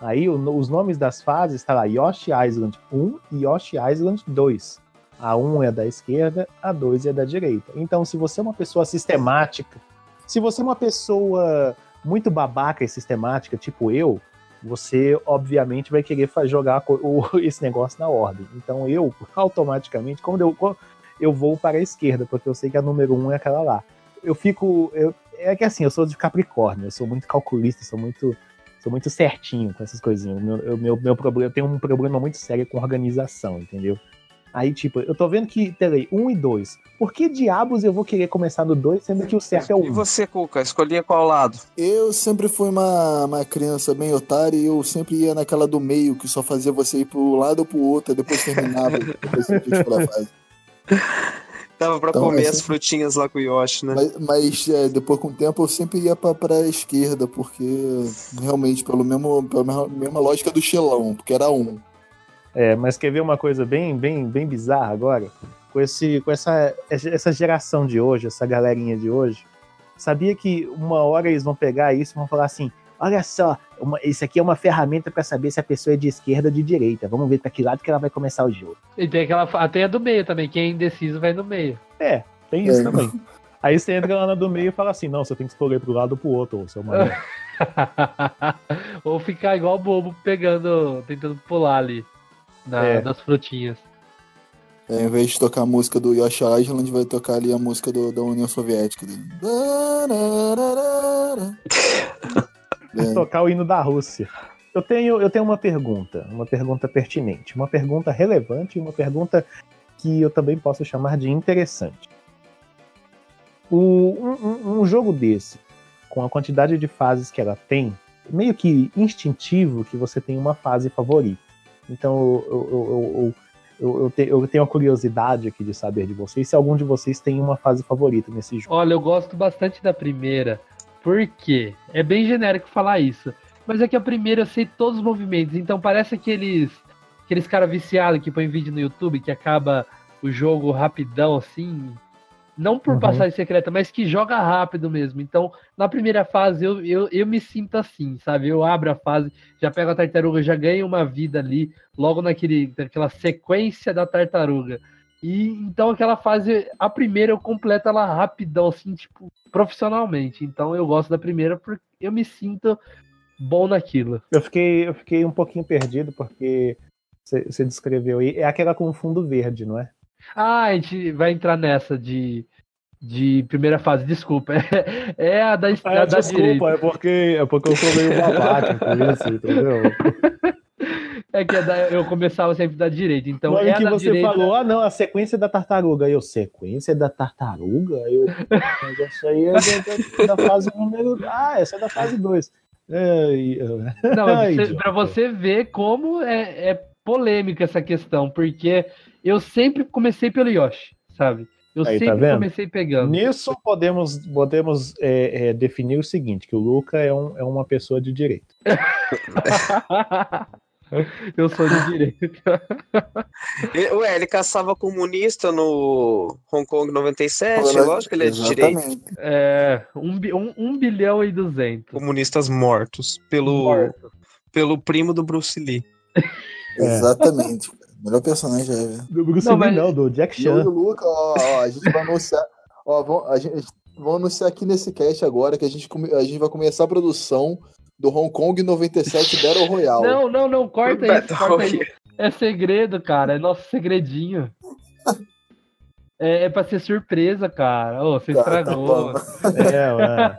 Aí os nomes das fases está lá Yoshi Island 1 e Yoshi Island 2. A 1 é da esquerda, a 2 é da direita. Então, se você é uma pessoa sistemática, se você é uma pessoa muito babaca e sistemática, tipo eu, você obviamente vai querer jogar esse negócio na ordem. Então eu, automaticamente, quando eu, eu vou para a esquerda, porque eu sei que a número um é aquela lá. Eu fico. eu- é que assim, eu sou de Capricórnio, eu sou muito calculista, sou muito. Sou muito certinho com essas coisinhas. Meu, eu- meu, meu problema, eu tenho um problema muito sério com organização, entendeu? Aí, tipo, eu tô vendo que terei um e dois. Por que diabos eu vou querer começar no dois, sendo que o certo é o E um? você, Cuca, escolhia qual lado? Eu sempre fui uma, uma criança bem otária e eu sempre ia naquela do meio, que só fazia você ir pro lado ou pro outro, e depois terminava. depois você tinha que escolher a fase. Dava pra Então, comer essa- as frutinhas lá com o Yoshi, né? Mas, mas, é, depois, com o tempo, eu sempre ia pra, pra esquerda, porque realmente, pelo mesmo, pela mesma, mesma lógica do Xelão, porque era um. É, mas quer ver uma coisa bem, bem, bem bizarra agora? Com, esse, com essa, essa geração de hoje, essa galerinha de hoje, sabia que uma hora eles vão pegar isso e vão falar assim: olha só, uma- isso aqui é uma ferramenta para saber se a pessoa é de esquerda ou de direita. Vamos ver para que lado que ela vai começar o jogo. E tem aquela. Tem a do meio também. Quem é indeciso vai no meio. É, tem isso É. também. Aí você entra lá na do meio e fala assim: não, você tem que escolher pro lado ou pro outro, seu maluco. Ou ficar igual bobo pegando. Tentando pular ali. Na- É. Das frutinhas. É, em vez de tocar a música do Yoshi Island, vai tocar ali a música do- da União Soviética. É, tocar o hino da Rússia. Eu tenho, eu tenho uma pergunta, uma pergunta pertinente, uma pergunta relevante e uma pergunta que eu também posso chamar de interessante. O- um, um- um jogo desse, com a quantidade de fases que ela tem, meio que instintivo que você tem uma fase favorita. Então eu, eu, eu, te- eu tenho a curiosidade aqui de saber de vocês se algum de vocês tem uma fase favorita nesse jogo. Olha, eu gosto bastante da primeira. Por quê? É bem genérico falar isso. Mas é que a primeira eu sei todos os movimentos. Então parece aqueles. Aqueles caras viciados que põem vídeo no YouTube que acaba o jogo rapidão, assim. Não por Uhum. passagem secreta, mas que joga rápido mesmo. Então, na primeira fase, eu, eu, eu me sinto assim, sabe? Eu abro a fase, já pego a tartaruga, já ganho uma vida ali, logo naquele, naquela sequência da tartaruga. E então aquela fase, a primeira eu completo ela rapidão, assim, tipo, profissionalmente. Então eu gosto da primeira porque eu me sinto bom naquilo. Eu fiquei, eu fiquei um pouquinho perdido porque você descreveu aí. É aquela com fundo verde, não é? Ah, a gente vai entrar nessa de, de primeira fase, desculpa. É, a da, a da direita. é porque, é porque eu sou meio babaca com isso, entendeu? É que da- eu começava sempre da direita. Então hora é que você direita. falou, ah não, a sequência da tartaruga. Eu, sequência da tartaruga? Eu, mas essa aí é da, da- da fase número. Ah, essa é da fase 2. Não, Ai, você- pra você ver como é, é polêmica essa questão, porque eu sempre comecei pelo Yoshi, sabe? Eu Aí, tá sempre vendo? comecei pegando. Nisso podemos, podemos é, é, definir o seguinte: que o Luca é, um- é uma pessoa de direita. eu sou de direita. Ué, ele caçava comunista no Hong Kong 97, lógico que ele é de direita. É, um, bi- um, um bilhão e duzentos. Comunistas mortos pelo, Morto. pelo primo do Bruce Lee. Exatamente. cara. Melhor personagem já é, velho. Do Bruce Não, Lee, mas- não, do Jack Chan. o Luca, ó, ó, a gente vai anunciar. Ó, vamos, a gente, vamos anunciar aqui nesse cast agora que a gente, a gente vai começar a produção do Hong Kong 97 Battle Royale. Não, não, não, corta isso, corta isso. É segredo, cara, é nosso segredinho. É, é pra ser surpresa, cara. Ô, você Tá, tá estragou. É, mano.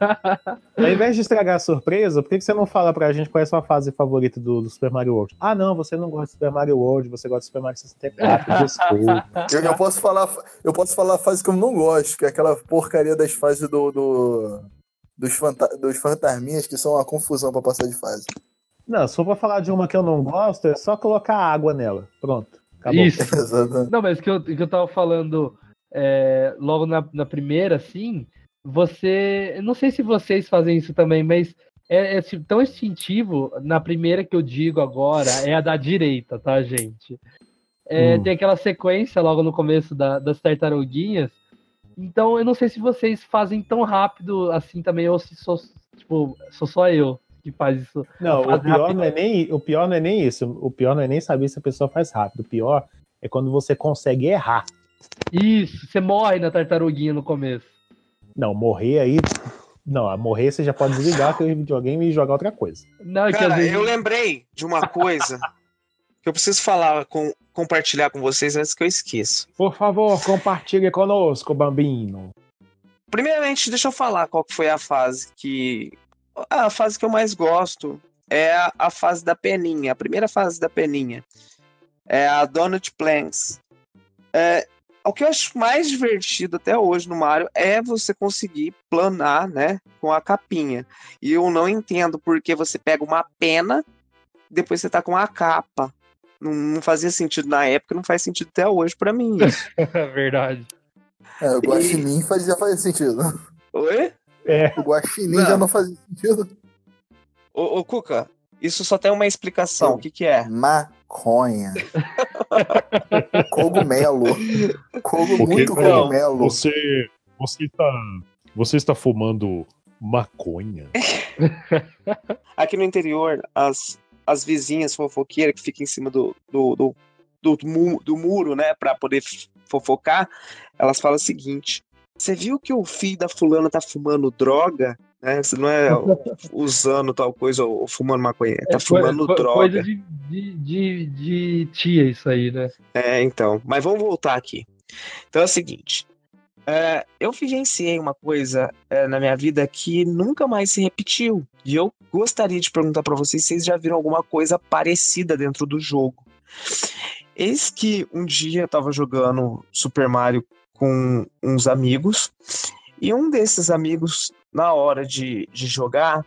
Ao invés de estragar a surpresa, por que que você não fala pra gente qual é a sua fase favorita do, do Super Mario World? Ah, não, você não gosta de Super Mario World, você gosta de Super Mario 64, desculpa. Eu, eu posso falar, eu posso falar a fase que eu não gosto, que é aquela porcaria das fases do, do- dos, fanta- dos fantasminhas que são uma confusão pra passar de fase. Não, se for pra falar de uma que eu não gosto, é só colocar água nela. Pronto. Acabou. Isso. Não, mas que eu, que eu tava falando é, logo na, na primeira, assim, você. Não sei se vocês fazem isso também, mas é, é tão instintivo. Na primeira que eu digo agora é a da direita, tá, gente? É, Hum. Tem aquela sequência logo no começo da- das tartaruguinhas. Então eu não sei se vocês fazem tão rápido assim também, ou se sou, tipo, sou só eu que faz isso. Não, o Faz pior rápido. não, é nem, o pior não é nem isso. O pior não é nem saber se a pessoa faz rápido. O pior é quando você consegue errar. Isso, você morre na tartaruguinha no começo. Não, morrer aí. Não, a morrer você já pode desligar aquele videogame e jogar outra coisa. Não, é Cara, vezes- eu lembrei de uma coisa que eu preciso falar, com, compartilhar com vocês antes que eu esqueça. Por favor, compartilhe conosco, Bambino. Primeiramente, deixa eu falar qual que foi a fase que. A fase que eu mais gosto é a, a fase da peninha, a primeira fase da peninha. É a Donut Plans. É, o que eu acho mais divertido até hoje no Mario é você conseguir planar, né, com a capinha. E eu não entendo porque você pega uma pena, depois você tá com a capa. Não, não fazia sentido na época, não faz sentido até hoje pra mim. isso. É verdade. É, o Guaxinim faz, já faz sentido. Oi? É, O Guaxinim Não. já não fazia sentido. Ô, ô, Cuca, isso só tem uma explicação. O que, que é? Maconha. cogumelo. Cogu, Porque muito não, cogumelo. Você, você está, você está fumando maconha? Aqui no interior, as, as vizinhas fofoqueiras que ficam em cima do, do, do, do, mu- do muro, né, pra poder fofocar, elas falam o seguinte: Você viu que o filho da fulana tá fumando droga? Né? Você não é usando tal coisa ou fumando maconha, tá É fumando droga. Coisa de, de, de, de tia isso aí, né? É, então. Mas vamos voltar aqui. Então é o seguinte. é, eu vivenciei uma coisa é, na minha vida que nunca mais se repetiu. E eu gostaria de perguntar pra vocês se vocês já viram alguma coisa parecida dentro do jogo. Eis que um dia eu tava jogando Super Mario com uns amigos. E um desses amigos, na hora de, de jogar,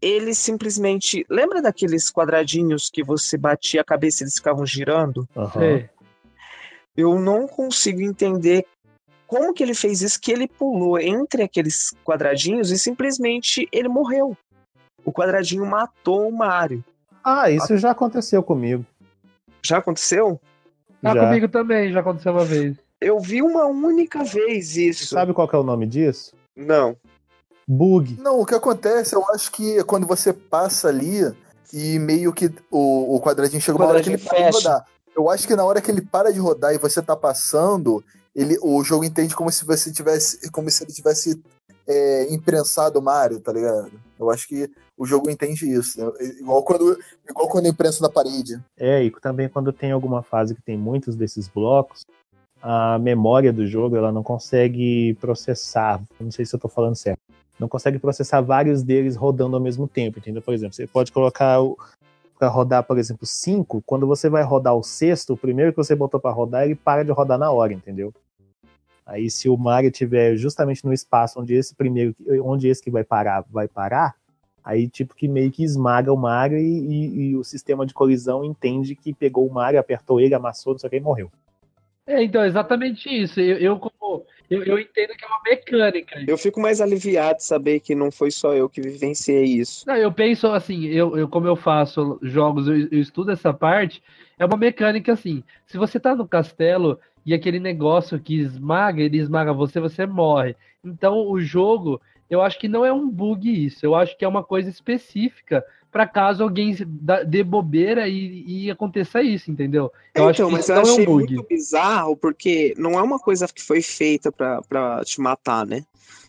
ele simplesmente. Lembra daqueles quadradinhos que você batia a cabeça e eles ficavam girando? Sei. eu não consigo entender como que ele fez isso, que ele pulou entre aqueles quadradinhos e simplesmente ele morreu. O quadradinho matou o Mario. Ah, isso já aconteceu comigo. Já aconteceu? Ah, Já. comigo também, já aconteceu uma vez. Eu vi uma única vez isso. Sabe qual que é o nome disso? Não. Bug. Não, o que acontece, eu acho que é quando você passa ali e meio que o, o quadradinho chega uma hora que ele Quadradinho para de fecha. rodar. Eu acho que na hora que ele para de rodar e você tá passando, ele, o jogo entende como se você tivesse. como se ele tivesse é, imprensado o Mario, tá ligado? Eu acho que o jogo entende isso. né? Igual quando, igual quando imprensa na parede. É, e também quando tem alguma fase que tem muitos desses blocos, a memória do jogo ela não consegue processar. Não sei se eu tô falando certo. Não consegue processar vários deles rodando ao mesmo tempo, entendeu? Por exemplo, você pode colocar para rodar, por exemplo, cinco, quando você vai rodar o sexto, o primeiro que você botou para rodar, ele para de rodar na hora, entendeu? Aí se o Mario tiver justamente no espaço onde esse primeiro, onde esse que vai parar, vai parar, aí tipo que meio que esmaga o Mario e, e- e o sistema de colisão entende que pegou o Mario, apertou ele, amassou, não sei o que e morreu. É, então, exatamente isso. Eu, eu como. Eu, eu entendo que é uma mecânica. Eu fico mais aliviado de saber que não foi só eu que vivenciei isso. Não, eu penso assim, eu, eu como eu faço jogos, eu, eu estudo essa parte, é uma mecânica assim. Se você tá no castelo e aquele negócio que esmaga, ele esmaga você, você morre. Então o jogo, eu acho que não é um bug isso, eu acho que é uma coisa específica para caso alguém dê bobeira e, e aconteça isso, entendeu? Eu acho então, mas eu não é um achei bug. muito bizarro porque não é uma coisa que foi feita pra, pra te matar, né?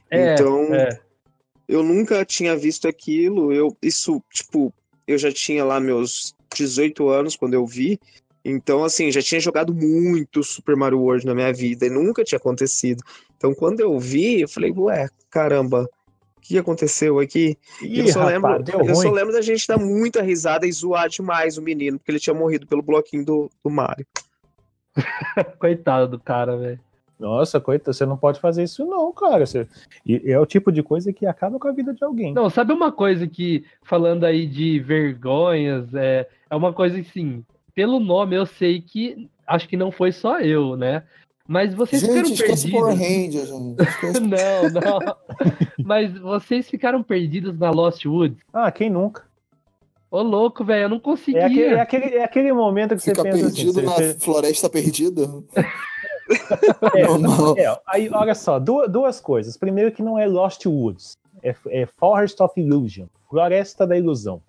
É, então, é. eu nunca tinha visto aquilo. Eu, isso, tipo, eu já tinha lá meus 18 anos quando eu vi. Então, assim, já tinha jogado muito Super Mario World na minha vida e nunca tinha acontecido. Então, quando eu vi, eu falei, ué, caramba, o que aconteceu aqui? E eu, só lembro, deu eu só lembro da gente dar muita risada e zoar demais o menino, porque ele tinha morrido pelo bloquinho do, do Mario. Coitado do cara, velho. Nossa, coita, você não pode fazer isso não, cara. Você- E é o tipo de coisa que acaba com a vida de alguém. Não, sabe uma coisa que, falando aí de vergonhas, é, é uma coisa assim, pelo nome eu sei que acho que não foi só eu, né? Mas vocês Gente, ficaram esquece Power perdidos. Ranger, gente. Esquece- Não, não. Mas vocês ficaram perdidos na Lost Woods. Ah, quem nunca? Ô, louco, velho, eu não conseguia. É aquele, é aquele, é aquele momento que Fica você pensa assim. perdido você- na você- floresta perdida. É. É, aí, olha só, duas, duas coisas. Primeiro que não é Lost Woods, é, é Forest of Illusion, Floresta da Ilusão.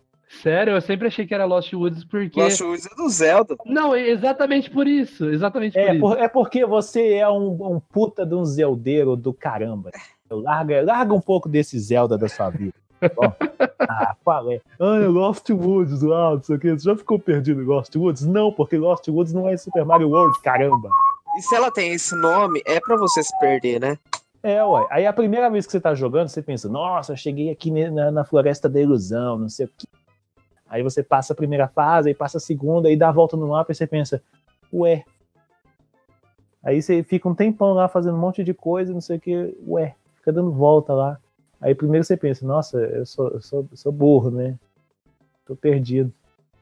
Sério, eu sempre achei que era Lost Woods porque. Lost Woods é do Zelda. Não, é exatamente por isso. Exatamente por É, isso. por- é porque você é um, um puta de um zeldeiro do caramba. Larga, larga um pouco desse Zelda da sua vida. tá bom? ah, qual é? Ah, é Lost Woods lá, não sei o que. Você já ficou perdido em Lost Woods? Não, porque Lost Woods não é Super Mario World, caramba. E se ela tem esse nome, é pra você se perder, né? É, ué. Aí a primeira vez que você tá jogando, você pensa, nossa, eu cheguei aqui na, na Floresta da Ilusão, não sei o que. Aí você passa a primeira fase, aí passa a segunda, aí dá a volta no mapa e você pensa, ué. Aí você fica um tempão lá fazendo um monte de coisa, não sei o que, ué, fica dando volta lá. Aí primeiro você pensa, nossa, eu sou, eu sou, eu sou burro, né? Tô perdido.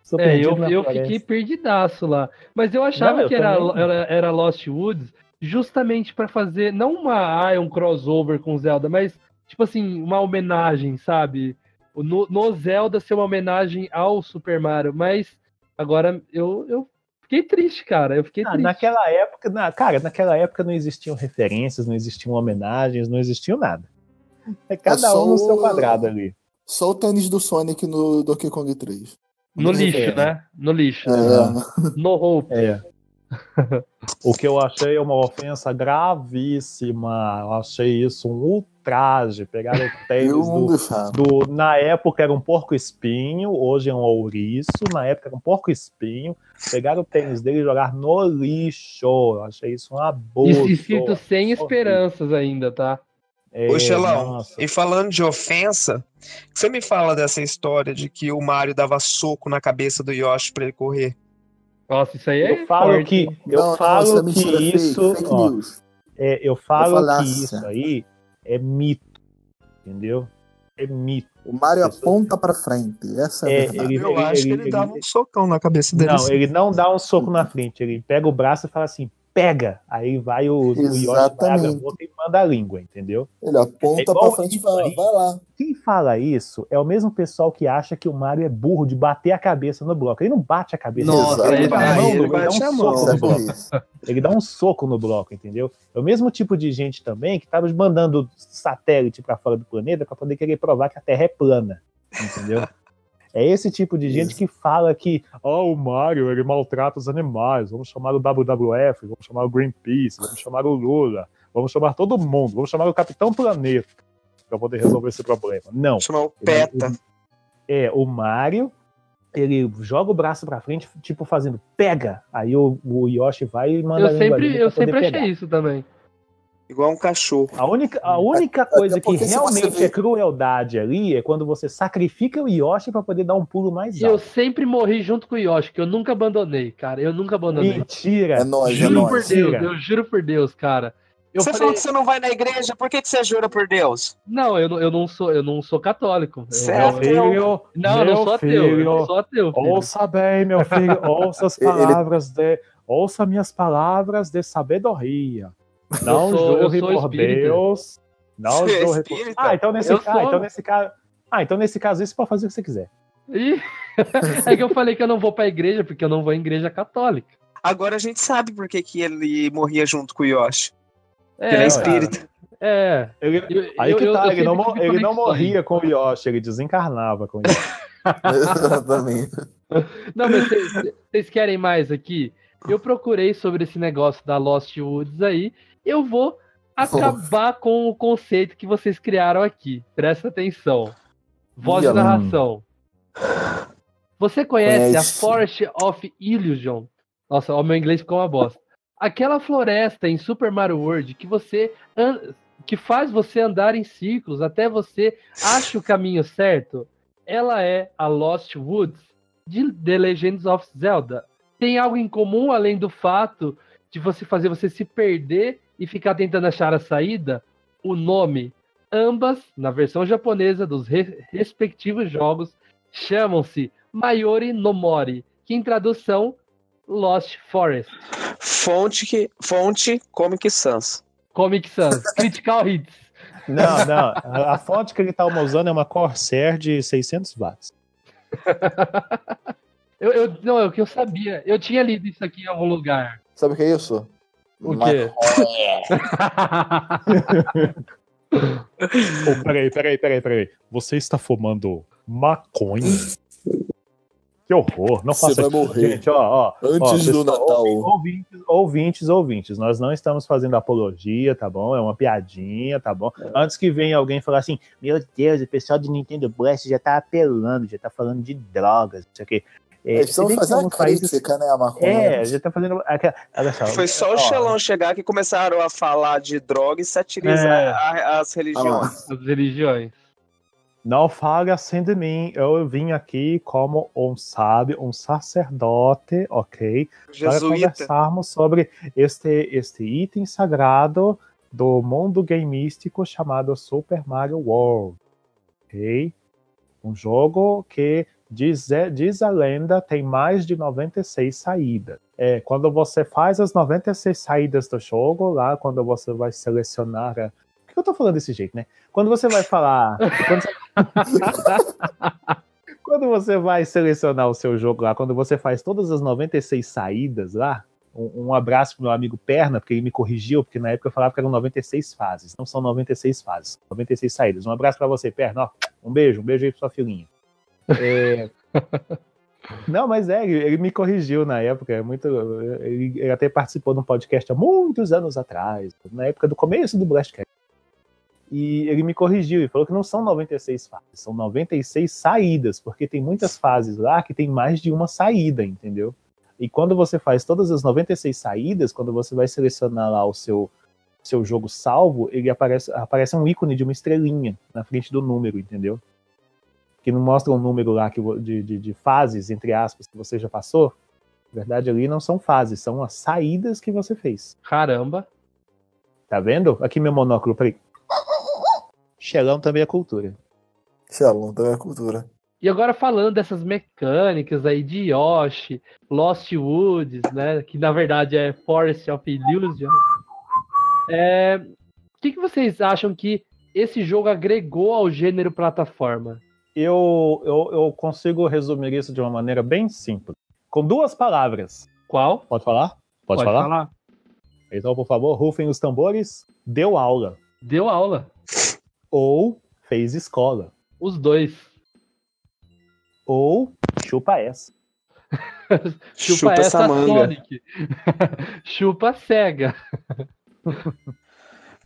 Sou É, perdido eu, eu floresta. fiquei perdidaço lá. Mas eu achava Não, eu que era, era, era Lost Woods justamente pra fazer, não uma, ah, um crossover com Zelda, mas, tipo assim, uma homenagem, sabe? No, no Zelda ser uma homenagem ao Super Mario. Mas agora eu, eu fiquei triste, cara. Eu fiquei Ah, triste. naquela época, na, cara, naquela época não existiam referências, não existiam homenagens, não existiam nada. É cada só um no seu quadrado ali. Só o tênis do Sonic no Donkey Kong 3. No lixo, É. né? No lixo. É, No hope. É. o que eu achei é uma ofensa gravíssima. Eu achei isso um ultraje. Pegaram o tênis do, do- Na época era um porco espinho, hoje é um ouriço. Na época era um porco espinho. Pegaram o tênis dele e jogaram no lixo. Eu achei isso um abuso. E escrito sem esperanças ainda, tá? É, Ô, Xelão, nossa. e falando de ofensa, você me fala dessa história de que o Mario dava soco na cabeça do Yoshi pra ele correr? Nossa, isso aí é Eu falo forte, que, eu Não, não, falo isso é que mentira, fake, isso, fake ó, news. é, eu falo que falácia. isso aí é mito, entendeu? É mito. O Mario aponta pra frente. Essa é, É, a verdade. ele- Eu acho que ele, dava um socão na cabeça dele. Não, assim. ele não dá um soco na frente, ele pega o braço e fala assim, pega. Aí vai o, o Yoshi, vai, abre a Exatamente. boca e manda a língua, entendeu? Ele aponta É igual pra frente e fala, vai lá. Quem fala isso é o mesmo pessoal que acha que o Mario é burro de bater a cabeça no bloco. Ele não bate a cabeça Nossa, no bloco, ele ele, dá mão, ele ele dá bate a um mão. soco no bloco. isso? Ele dá um soco no bloco, entendeu? É o mesmo tipo de gente também que tava mandando satélite para fora do planeta para poder querer provar que a Terra é plana, entendeu? É esse tipo de gente Isso. que fala que oh, o Mario ele maltrata os animais, vamos chamar o WWF, vamos chamar o Greenpeace, vamos chamar o Lula, vamos chamar todo mundo, vamos chamar o Capitão Planeta para poder resolver esse problema. Não. Chamar o PETA. É, o Mario, ele joga o braço pra frente, tipo fazendo pega. Aí o, o Yoshi vai e manda a Eu sempre, eu sempre achei pegar. isso também. Igual um cachorro. A única, a única Até coisa que realmente vê- é crueldade ali é quando você sacrifica o Yoshi pra poder dar um pulo mais E eu alto. sempre morri junto com o Yoshi, que eu nunca abandonei, cara. Eu nunca abandonei. Mentira! É nóis, é Juro por nóis. Deus, Mentira. eu juro por Deus, cara. Eu você falei, falou que você não vai na igreja, por que, que você jura por Deus? não, eu não, eu não sou, eu não sou católico. Eu- Você é eu- ateu. filho, não, eu não sou ateu. Eu filho, não sou ateu. filho. ouça bem, meu filho, ouça as Ele- palavras de. Ouça minhas palavras de sabedoria. Não sou- sou por espírita. Deus. Não Você é jure por. Ah, então nesse, Eu sou. então nesse caso. Ah, então nesse caso aí você pode fazer o que você quiser. É que eu falei que eu não vou pra igreja, porque eu não vou em igreja católica. Agora a gente sabe por que, que ele morria junto com o Yoshi. É, ele é espírita. É. Ele- Eu- Aí que eu- tá, eu ele, não, ele não morria com o Yoshi, ele desencarnava com o Yoshi. Exatamente. Não, mas vocês querem mais aqui? Eu procurei sobre esse negócio da Lost Woods aí. Eu vou acabar com o conceito que vocês criaram aqui. Presta atenção. Voz de narração. Você conhece a Conhece. Forest of Illusion? Nossa, o meu inglês ficou uma bosta. Aquela floresta em Super Mario World que você que faz você andar em círculos até você acha o caminho certo. Ela é a Lost Woods de The Legends of Zelda. Tem algo em comum além do fato de você fazer você se perder e ficar tentando achar a saída? O nome. Ambas, na versão japonesa dos re- respectivos jogos, chamam-se Mayori no Mori, que em tradução Lost Forest. Fonte, que, fonte Comic Sans. Comic Sans. Critical Hits. Não, não. A, a fonte que ele tá usando é uma Corsair de 600 watts. Eu, eu- não, é o que eu sabia. Eu tinha lido isso aqui em algum lugar. Sabe o que é isso? O quê? Ô, peraí, peraí, peraí, peraí. Você está fumando maconha? Que horror, não Você faça vai isso. morrer. Gente, ó, ó. Antes ó, do Natal. Ouvintes, ouvintes, ouvintes, nós não estamos fazendo apologia, tá bom? É uma piadinha, tá bom? Antes que venha alguém falar assim, meu Deus, o pessoal do Nintendo Blast já tá apelando, já tá falando de drogas, não sei o quê. É, Eles estão fazendo crítica, né, a maconha. É, já tá fazendo. Olha só. Foi só o ó, Xelão chegar que começaram a falar de droga e satirizar É. a- as religiões. As religiões. Não fale assim de mim. Eu vim aqui como um sábio, um sacerdote, ok? Para Jesuíta. conversarmos sobre este, este item sagrado do mundo gameístico chamado Super Mario World. Ok? Um jogo que, diz, é- diz a lenda, tem mais de 96 saídas. É, quando você faz as 96 saídas do jogo, lá, quando você vai selecionar. a- Por que eu tô falando desse jeito, né? Quando você vai falar. Quando você, quando você vai selecionar o seu jogo lá, quando você faz todas as 96 saídas lá, um, abraço pro meu amigo Perna, porque ele me corrigiu, porque na época eu falava que eram 96 fases. Não são 96 fases, 96 saídas. Um abraço pra você, Perna. Ó, um beijo, um beijo aí pra sua filhinha. É, Não, mas é, ele, me corrigiu na época. É muito, ele, ele até participou de um podcast há muitos anos atrás, na época do começo do Blastcast. E ele me corrigiu e falou que não são 96 fases, são 96 saídas, porque tem muitas fases lá que tem mais de uma saída, entendeu? E quando você faz todas as 96 saídas, quando você vai selecionar lá o seu, seu jogo salvo, ele aparece, aparece um ícone de uma estrelinha na frente do número, entendeu? Que não mostra um número lá que, de, de, de fases, entre aspas, que você já passou. Na verdade, ali não são fases, são as saídas que você fez. Caramba. Tá vendo? Aqui meu monóculo, peraí. Xelão também é cultura. Xelão também é cultura. E agora falando dessas mecânicas aí de Yoshi, Lost Woods, né? Que na verdade é Forest of Illusion. É, O que, que vocês acham que esse jogo agregou ao gênero plataforma? Eu, eu, eu consigo resumir isso de uma maneira bem simples. Com duas palavras. Qual? Pode falar? Pode, falar? Então, por favor, rufem os tambores. Deu aula. Deu aula. Ou fez escola. Os dois. Ou chupa essa. Chupa, Chupa essa essa manga. Sonic. Chupa cega.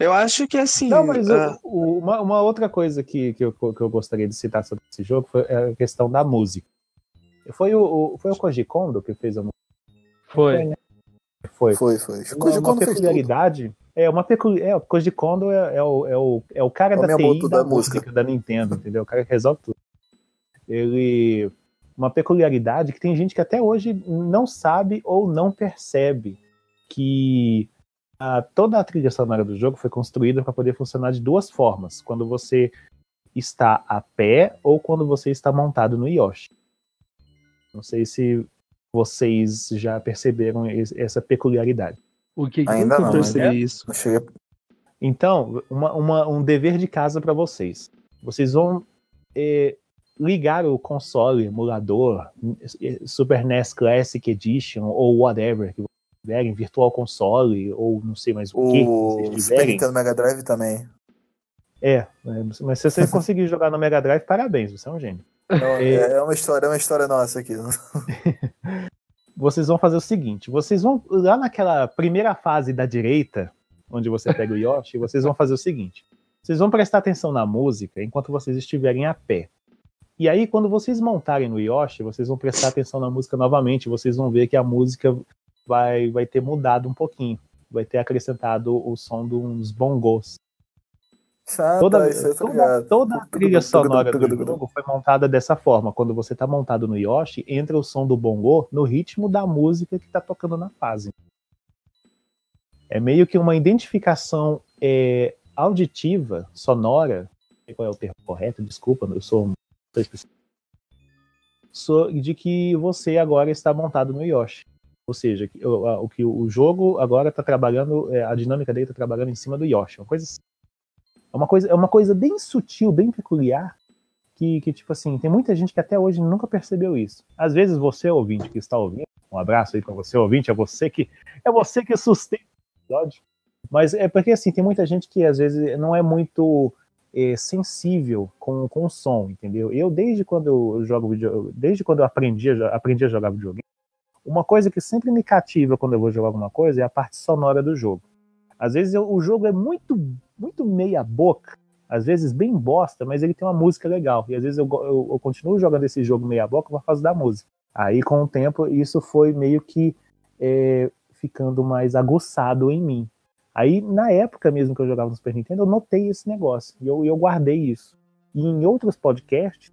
Eu acho que assim. Não, mas o- o- uma, uma outra coisa que, que, eu, que eu gostaria de citar sobre esse jogo foi a questão da música. Foi o, o- foi o Koji Kondo que fez a música? Foi. Foi. Foi, foi. Uma, Koji uma peculiaridade. É, uma peculi... é, o Koji Kondo é, é o, é, o, é o cara É o da TI da, da música, música. da Nintendo, entendeu? O cara que resolve tudo. Ele. Uma peculiaridade que tem gente que até hoje não sabe ou não percebe que a- toda a trilha sonora do jogo foi construída para poder funcionar de duas formas: quando você está a pé ou quando você está montado no Yoshi. Não sei se vocês já perceberam es- essa peculiaridade. O que Ainda eu não, percebi né? isso. Cheguei- Então, uma- uma- um dever de casa para vocês. Vocês vão eh, ligar o console, emulador, eh, Super NES Classic Edition ou whatever que tiverem, Virtual Console ou não sei mais o que O Super. Nintendo Mega Drive também. É, é, mas se você conseguir jogar no Mega Drive, parabéns, você é um gênio. Não, é, é uma história, é uma história nossa aqui. Vocês vão fazer o seguinte: vocês vão lá naquela primeira fase da direita, onde você pega o Yoshi, vocês vão fazer o seguinte: vocês vão prestar atenção na música enquanto vocês estiverem a pé. E aí, quando vocês montarem no Yoshi, vocês vão prestar atenção na música novamente. Vocês vão ver que a música vai, vai ter mudado um pouquinho. Vai ter acrescentado o som de uns bongos. Ah, Toda, tá, toda, toda a trilha sonora do jogo foi montada dessa forma. Quando você está montado no Yoshi, entra o som do bongo no ritmo da música que está tocando na fase. É meio que uma identificação é, auditiva, sonora. Qual é o termo correto, desculpa, eu sou um. de que você agora está montado no Yoshi. Ou seja, o, que o jogo agora está trabalhando, é, a dinâmica dele está trabalhando em cima do Yoshi. Uma coisa, assim. é uma coisa, é uma coisa bem sutil, bem peculiar, que, que tipo assim, tem muita gente que até hoje nunca percebeu isso. Às vezes você ouvinte que está ouvindo, um abraço aí para você ouvinte, é você que é você que sustenta o episódio. Mas é porque assim, tem muita gente que às vezes não é muito é, sensível com, com o som, entendeu? Eu desde quando eu jogo vídeo, desde quando eu aprendi aprendi a jogar videogame, uma coisa que sempre me cativa quando eu vou jogar alguma coisa é a parte sonora do jogo. Às vezes eu- o jogo é muito muito meia boca, às vezes bem bosta, mas ele tem uma música legal. E às vezes eu, eu, eu continuo jogando esse jogo meia boca por causa da música. Aí com o tempo isso foi meio que é, ficando mais aguçado em mim. Aí, na época mesmo que eu jogava no Super Nintendo, eu notei esse negócio. E eu, eu guardei isso. E em outros podcasts,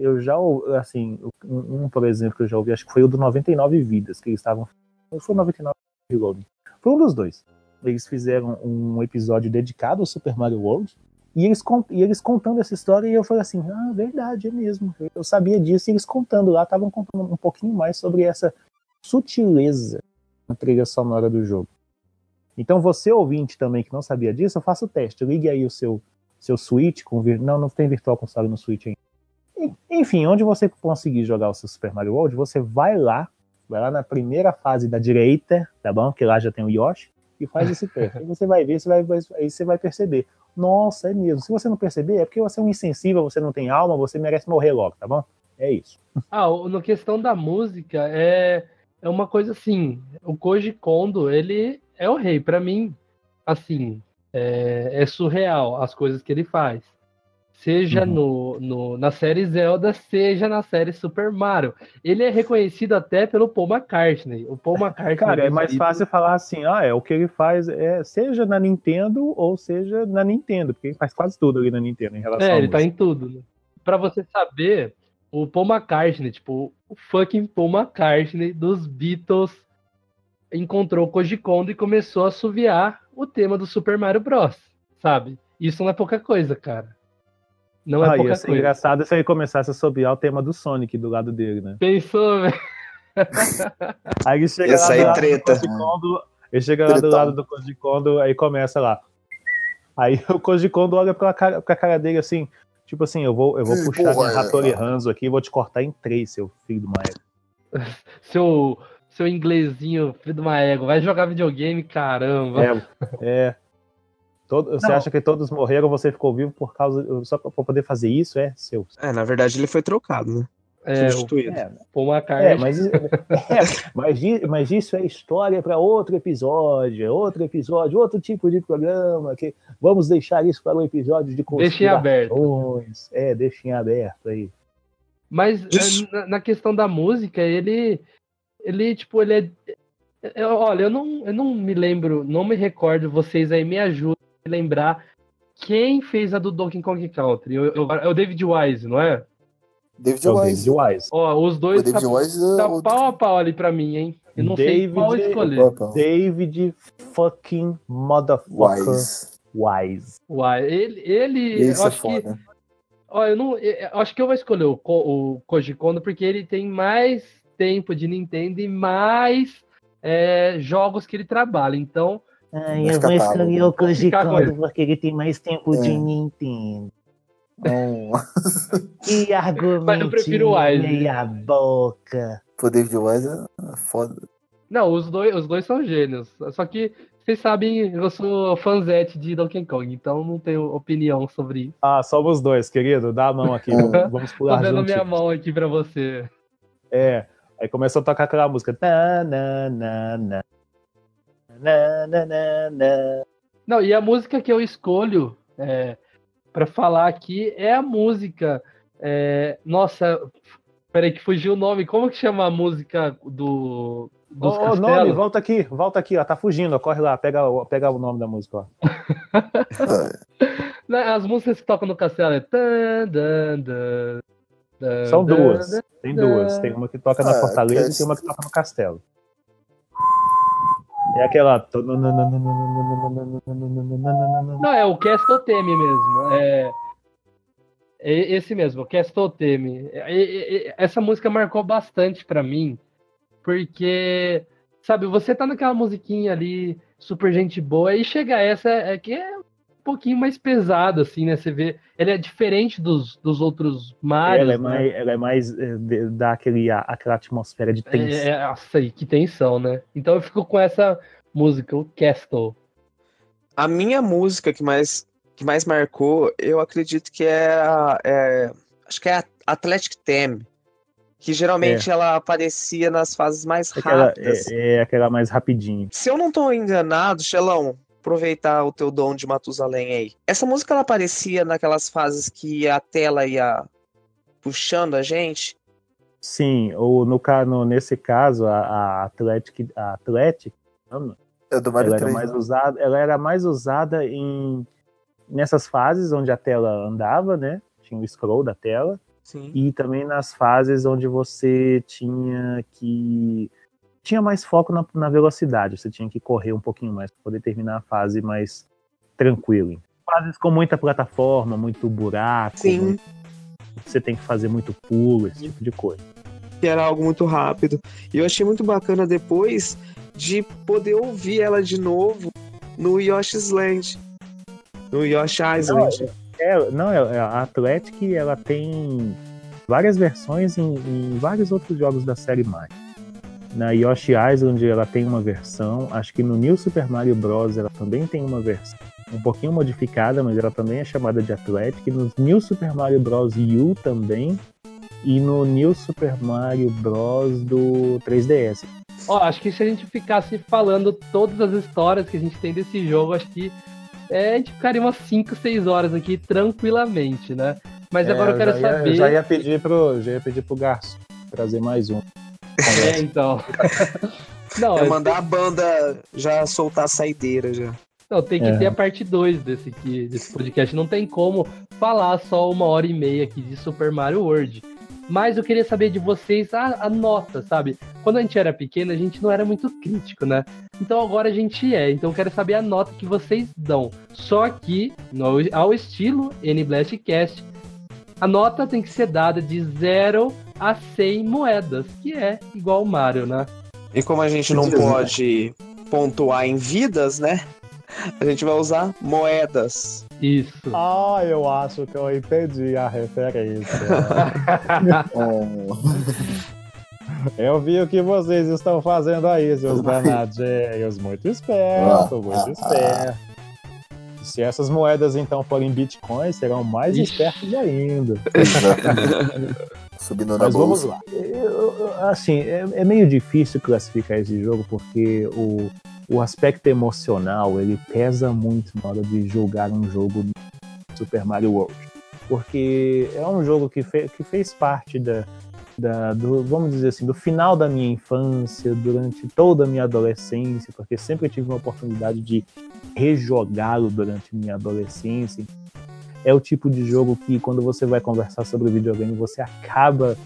eu já, assim, um, por exemplo, que eu já ouvi, acho que foi o do 99 Vidas, que eles estavam. Ou foi o 99 Reloading? Foi um dos dois. Eles fizeram um episódio dedicado ao Super Mario World. E eles, e eles contando essa história, e eu falei assim: ah, verdade, é mesmo. Eu sabia disso, e eles contando lá, estavam contando um pouquinho mais sobre essa sutileza na trilha sonora do jogo. Então, você ouvinte também que não sabia disso, eu faço o teste. Ligue aí o seu, seu Switch com. Não, não tem Virtual Console no Switch ainda. En- Enfim, onde você conseguir jogar o seu Super Mario World, você vai lá, vai lá na primeira fase da direita, tá bom? Que lá já tem o Yoshi, e faz esse teste. Aí você vai ver, você vai, aí você vai perceber. Nossa, é mesmo. Se você não perceber, é porque você é um insensível, você não tem alma, você merece morrer logo, tá bom? É isso. Ah, na questão da música, é, é uma coisa assim. O Koji Kondo, ele é o rei. Pra mim, assim, é, é surreal as coisas que ele faz. Seja Uhum. no, no- na série Zelda, seja na série Super Mario. Ele é reconhecido até pelo Paul McCartney. O Paul McCartney. Cara, é dos mais fácil falar assim, ah, é o que ele faz, é, seja na Nintendo ou seja na Nintendo, porque ele faz quase tudo ali na Nintendo em relação É, ele tá em tudo. Né? Pra você saber, o Paul McCartney, tipo, o fucking Paul McCartney dos Beatles encontrou o Koji Kondo e começou a assoviar o tema do Super Mario Bros, sabe? Isso não é pouca coisa, cara. Não é ah, ia pouca ser coisa. engraçado se ele começasse a assobiar o tema do Sonic do lado dele, né? Pensou, velho? Aí ele chega Ia lá do lado treta. do Koji Kondo, ele chega lá do lado do Koji Kondo, aí começa lá. Aí o Koji Kondo olha pra cara, pra cara dele assim, tipo assim, eu vou, eu vou Ih, puxar porra, minha é. Hattori Hanzo aqui e vou te cortar em três, seu filho do Maia. Seu, seu inglesinho, filho de uma égua, vai jogar videogame, caramba. É, é. Todo- você acha que todos morreram, você ficou vivo por causa só pra pra poder fazer isso? É seu. É, na verdade ele foi trocado, né? É, o Substituído. É, Paul É, McCartney. mas, é, mas, mas isso é história para outro episódio, é outro episódio, outro tipo de programa. Que vamos deixar isso para um episódio de Deixa em aberto. É, deixa em aberto aí. Mas eh, na, na questão da música, ele. Ele, tipo, ele é. é- olha, eu não, eu não me lembro, não me recordo, vocês aí me ajudem a lembrar quem fez a do Donkey Kong Country. Eu- eu- é o David Wise, não é? David É o Wise. David Wise. Ó, os O dois David tá, Wise é tá o- pau a pau ali pra mim, hein? Eu não sei qual David- escolher. David fucking motherfucker Wise. Wise. Uai, ele, ele Isso eu é acho que foda. Ó, eu não. eu- acho que eu vou escolher o, o Koji Kondo porque ele tem mais tempo de Nintendo e mais é, jogos que ele trabalha. Então, Ai, Vai ficar pago. o Koji ficar com ele. porque ele tem mais tempo de Nintendo. Que argumento Mas eu prefiro o Wise. meia boca. pô, David Wise é foda. não, os dois, os dois são gênios. Só que vocês sabem, eu sou fanzete de Donkey Kong, então não tenho opinião sobre isso. Ah, somos dois, querido. Dá a mão aqui, vamos, Tô pular dando juntinho. minha mão aqui pra você. É. Aí começou a tocar aquela música. Na, na, na, na. Na, na, na, na. Não, e a música que eu escolho é, para falar aqui é a música. é, nossa, peraí que fugiu o nome. Como que chama a música do dos Ô, ô, nome, volta aqui, volta aqui, ó. Tá fugindo, ó. Corre lá, pega, o- pega o nome da música, ó. As músicas que tocam no castelo é. São duas. Tem duas. Tem uma que toca na Ah, Fortaleza que- e tem uma que toca no Castelo. É aquela. Não, é o Castle Theme mesmo. É, é esse mesmo, Theme. É- é- é- Essa música marcou bastante pra mim, porque sabe, você tá naquela musiquinha ali, super gente boa, e chega essa, é que é um pouquinho mais pesado, assim, né? Você vê, ele é diferente dos, dos outros Marios, ela é né? mais, ela é mais é, de- dá aquele, a- aquela atmosfera de tensão. É, é, nossa, que tensão, né? Então eu fico com essa música, o Castle. A minha música que mais, que mais marcou, eu acredito que é, a- é acho que é a Athletic Theme, que geralmente ela aparecia nas fases mais Aquela, rápidas. é, é aquela mais rapidinho. Se eu não tô enganado, Xelão, aproveitar o teu dom de Matusalém aí. Essa música ela aparecia naquelas fases que a tela ia puxando a gente. Sim, ou no, no, nesse caso, a, a Athletic, a Athletic não, É do Mario ela era 3. mais né? usada, ela era mais usada em nessas fases onde a tela andava, né? Tinha o scroll da tela Sim. e também nas fases onde você tinha que tinha mais foco na, na velocidade, você tinha que correr um pouquinho mais para poder terminar a fase mais tranquilo. Fases com muita plataforma, muito buraco, Sim. você tem que fazer muito pulo, esse tipo de coisa. que era algo muito rápido. E eu achei muito bacana depois de poder ouvir ela de novo no Yoshi's Land. No Yoshi Island. É, não, é- é, a Athletic ela tem várias versões em, em vários outros jogos da série Mario. Na Yoshi Island ela tem uma versão, acho que no New Super Mario Bros. ela também tem uma versão um pouquinho modificada, mas ela também é chamada de Athletic. No New Super Mario Bros. U também. E no New Super Mario Bros. do 3DS. Ó, acho que se a gente ficasse falando todas as histórias que a gente tem desse jogo, acho que é, a gente ficaria umas 5, 6 horas aqui tranquilamente, né? Mas É, agora eu quero já ia- saber. já ia pedir pro, já ia pedir pro garçom trazer mais um. É, então. Não, É mandar a banda já soltar a saideira já. Não, tem que É. ter a parte 2 desse, aqui, desse podcast. Não tem como falar só uma hora e meia aqui de Super Mario World. Mas eu queria saber de vocês a, a nota, sabe? Quando a gente era pequeno, a gente não era muito crítico, né? Então agora a gente é. Então eu quero saber a nota que vocês dão. Só que, no- ao estilo N-Blastcast, a nota tem que ser dada de 0 a 100 moedas, que é igual o Mario, né? E como a gente não pode pontuar em vidas, né? A gente vai usar moedas. Isso. Ah, eu acho que eu entendi a referência. Oh, eu vi o que vocês estão fazendo aí, seus danadinhos. Muito esperto, Ah, muito ah, esperto. Se essas moedas então forem bitcoins, serão mais Ixi. espertos ainda. Subindo na Mas vamos bolsa. lá. Eu- eu- assim, é, é meio difícil classificar esse jogo porque o, o aspecto emocional ele pesa muito na hora de julgar um jogo Super Mario World. Porque é um jogo que, fe- que fez parte da, da- do, vamos dizer assim, do final da minha infância, durante toda a minha adolescência, porque sempre tive uma oportunidade de rejogá-lo durante minha adolescência. É o tipo de jogo que quando você vai conversar sobre videogame, você acaba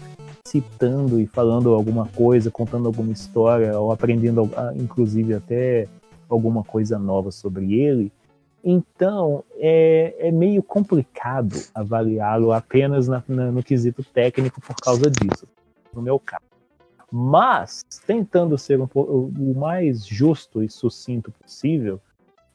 citando e falando alguma coisa, contando alguma história, ou aprendendo, ah, inclusive, até alguma coisa nova sobre ele. Então, é, é meio complicado avaliá-lo apenas na- na- no quesito técnico por causa disso, no meu caso. Mas, tentando ser um o mais justo e sucinto possível,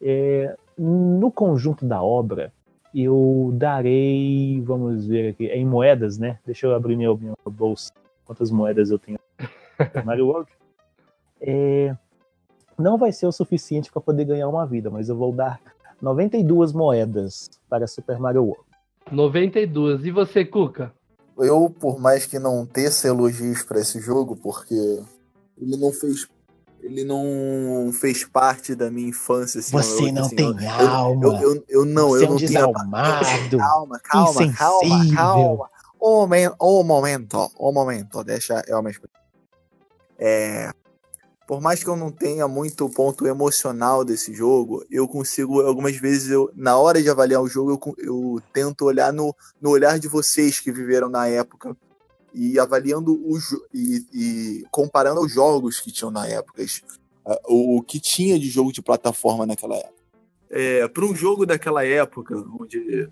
é, no conjunto da obra, eu darei, vamos ver aqui, é em moedas, né? Deixa eu abrir meu, minha bolsa. Quantas moedas eu tenho? Mario World? É, não vai ser o suficiente para poder ganhar uma vida, mas eu vou dar 92 moedas para Super Mario World. 92. E você, Cuca? Eu, por mais que não teça elogios pra esse jogo, porque ele não fez. Ele não fez parte da minha infância. Assim, Você eu- não assim, tem eu- alma. Eu, eu, não, Você eu é um não tenho. desalmado. Calma, calma, calma, insensível. calma. Um momento, um momento, um momento. Deixa eu me explicar. É, por mais que eu não tenha muito ponto emocional desse jogo, eu consigo, algumas vezes, eu, na hora de avaliar o jogo, eu, eu tento olhar no, no olhar de vocês que viveram na época e avaliando o jo- e, e comparando os jogos que tinham na época, o, o que tinha de jogo de plataforma naquela época. É, para um jogo daquela época, onde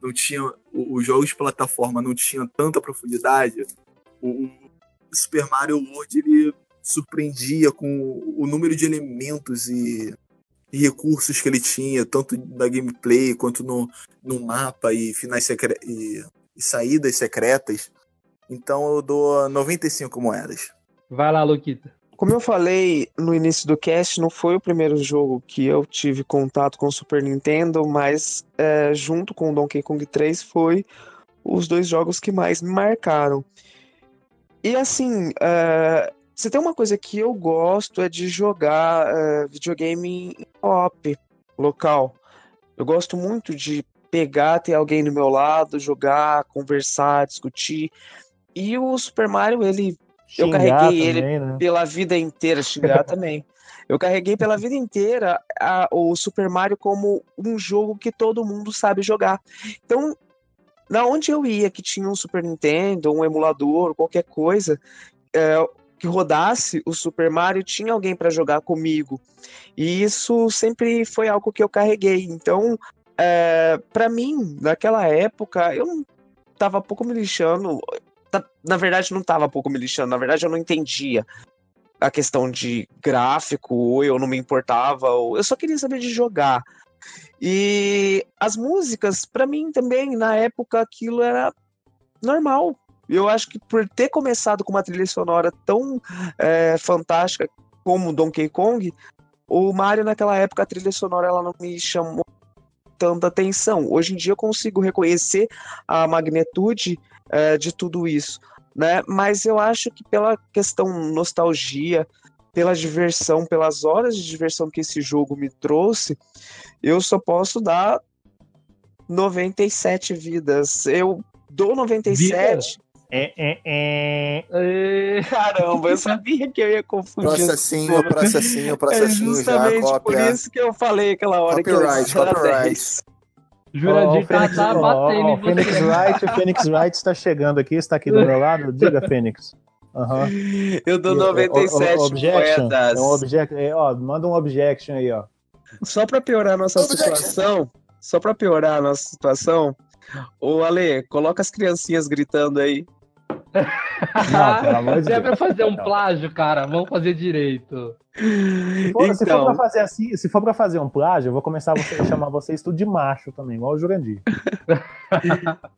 não tinha os jogos de plataforma não tinham tanta profundidade, o, o Super Mario World ele surpreendia com o número de elementos e, e recursos que ele tinha, tanto da gameplay quanto no, no mapa e finais secre e, saídas secretas. Então eu dou 95 moedas. Vai lá, Luquita. Como eu falei no início do cast, não foi o primeiro jogo que eu tive contato com o Super Nintendo, mas é, junto com o Donkey Kong 3 foi os dois jogos que mais me marcaram. E assim, é, se tem uma coisa que eu gosto é de jogar é, videogame em op local. Eu gosto muito de pegar, ter alguém do meu lado, jogar, conversar, discutir. E o Super Mario, ele eu Xingar carreguei ele também, né? pela vida inteira, xingar também. Eu carreguei pela vida inteira a- o Super Mario como um jogo que todo mundo sabe jogar. Então, na onde eu ia que tinha um Super Nintendo, um emulador, qualquer coisa é, que rodasse o Super Mario, tinha alguém para jogar comigo. E isso sempre foi algo que eu carreguei. Então, é, para mim, naquela época, eu tava pouco me lixando. Na verdade, não tava pouco me lixando. Na verdade, eu não entendia a questão de gráfico, ou eu não me importava, ou eu só queria saber de jogar. E as músicas, pra mim também, na época, aquilo era normal. Eu acho que por ter começado com uma trilha sonora tão é, fantástica como Donkey Kong, o Mario naquela época, a trilha sonora ela não me chamou tanta atenção. Hoje em dia eu consigo reconhecer a magnitude é, de tudo isso, né? Mas eu acho que pela questão nostalgia, pela diversão, pelas horas de diversão que esse jogo me trouxe, eu só posso dar 97 vidas. Eu dou 97. É, é, é. Caramba, eu sabia que eu ia confundir. Processinho, pessoas. processinho, É processinho já, justamente por isso que eu falei aquela hora que eu Copyright, era copyright. 10. Jurandir Ó, tá, tá ó, batendo o você. Wright, o Phoenix Wright está chegando aqui, está aqui do meu lado. Diga, Fênix. Aham. Eu dou E, ó, 97 ó, objection. moedas. É um object, é, ó, manda um objection aí, ó. Só pra piorar a nossa Objection. situação, só pra piorar a nossa situação, ô Ale, coloca as criancinhas gritando aí. Não, pelo amor de Se é pra fazer um plágio, cara, vamos fazer direito. Se for, se for Então, pra fazer assim, se for pra fazer um plágio, eu vou começar a você- chamar vocês tudo de macho também, igual o Jurandir.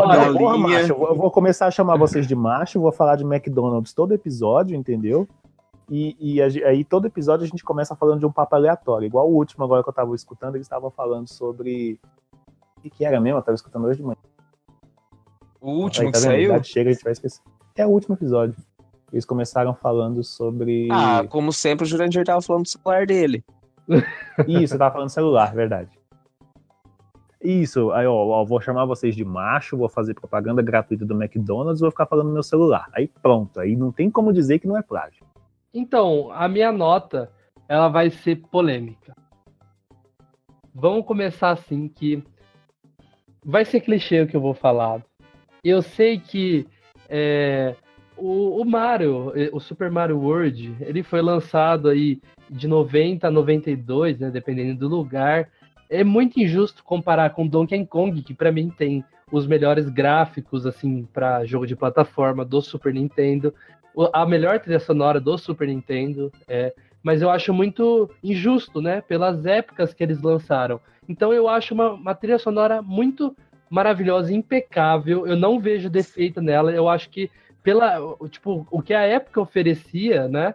Olha, porra, macho, eu vou, começar a chamar vocês de macho, vou falar de McDonald's todo episódio, entendeu? E, e a aí todo episódio a gente começa falando de um papo aleatório, igual o último agora que eu tava escutando, eles estavam falando sobre. O que, que era mesmo? Eu tava escutando hoje de manhã. O último Aí, que tá? A saiu? Chega, a gente vai esquecer. É o último episódio. Eles começaram falando sobre. Ah, como sempre, o Jurandir tava falando do celular dele. Isso, eu tava falando celular, verdade. Isso, aí ó, ó, vou chamar vocês de macho, vou fazer propaganda gratuita do McDonald's, vou ficar falando no meu celular. Aí pronto, aí não tem como dizer que não é plágio. Então, a minha nota, ela vai ser polêmica. Vamos começar assim que vai ser clichê o que eu vou falar. Eu sei que é, o, o Mario, o Super Mario World, ele foi lançado aí de 90 a 92, né, dependendo do lugar. É muito injusto comparar com Donkey Kong, que pra mim tem os melhores gráficos assim para jogo de plataforma do Super Nintendo a melhor trilha sonora do Super Nintendo, é, mas eu acho muito injusto, né? Pelas épocas que eles lançaram. Então eu acho uma, uma trilha sonora muito maravilhosa, impecável. Eu não vejo defeito nela. Eu acho que pela, tipo, o que a época oferecia, né?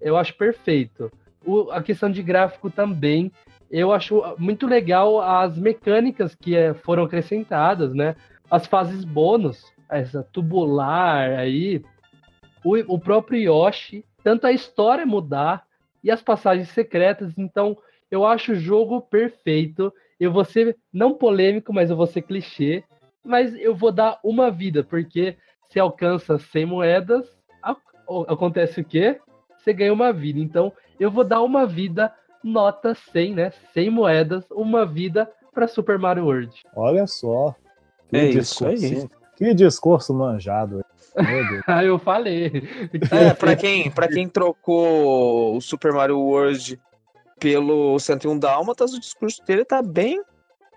Eu acho perfeito. O- a questão de gráfico também. Eu acho muito legal as mecânicas que eh, foram acrescentadas, né? As fases bônus, essa tubular aí, o, o próprio Yoshi, tanto a história mudar e as passagens secretas. Então, eu acho o jogo perfeito. Eu vou ser não polêmico, mas eu vou ser clichê. Mas eu vou dar uma vida, porque se alcança 100 moedas, acontece o quê? Você ganha uma vida. Então, eu vou dar uma vida, nota 100, né? 100 moedas, uma vida para Super Mario World. Olha só. Que É isso aí. discurso, hein? Que discurso manjado. Ah, eu falei. É, pra quem, pra quem trocou o Super Mario World pelo 101 Dálmatas, o discurso dele tá bem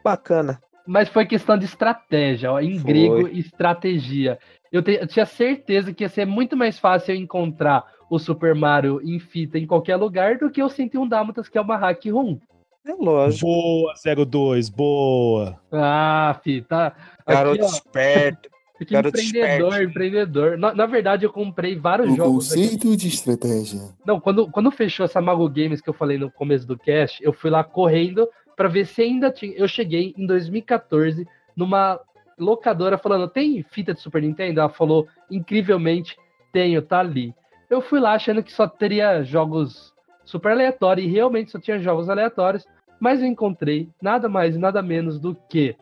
bacana. Mas foi questão de estratégia, ó, em Foi. grego, estratégia. Eu, te- eu tinha certeza que ia ser muito mais fácil eu encontrar o Super Mario em fita em qualquer lugar do que o 101 Dálmatas, que é uma hack room. É lógico. Boa, 02, boa. Ah, fi, tá. Garoto Aqui, ó, esperto. Aqui, garoto empreendedor, empreendedor. Na, na verdade, eu comprei vários O jogos. aqui. conceito de estratégia. Não, quando, quando fechou essa Mago Games que eu falei no começo do cast, eu fui lá correndo pra ver se ainda tinha. Eu cheguei em 2014 numa locadora falando: tem fita de Super Nintendo? Ela falou: incrivelmente, tenho, tá ali. Eu fui lá achando que só teria jogos super aleatórios, e realmente só tinha jogos aleatórios, mas eu encontrei nada mais e nada menos do que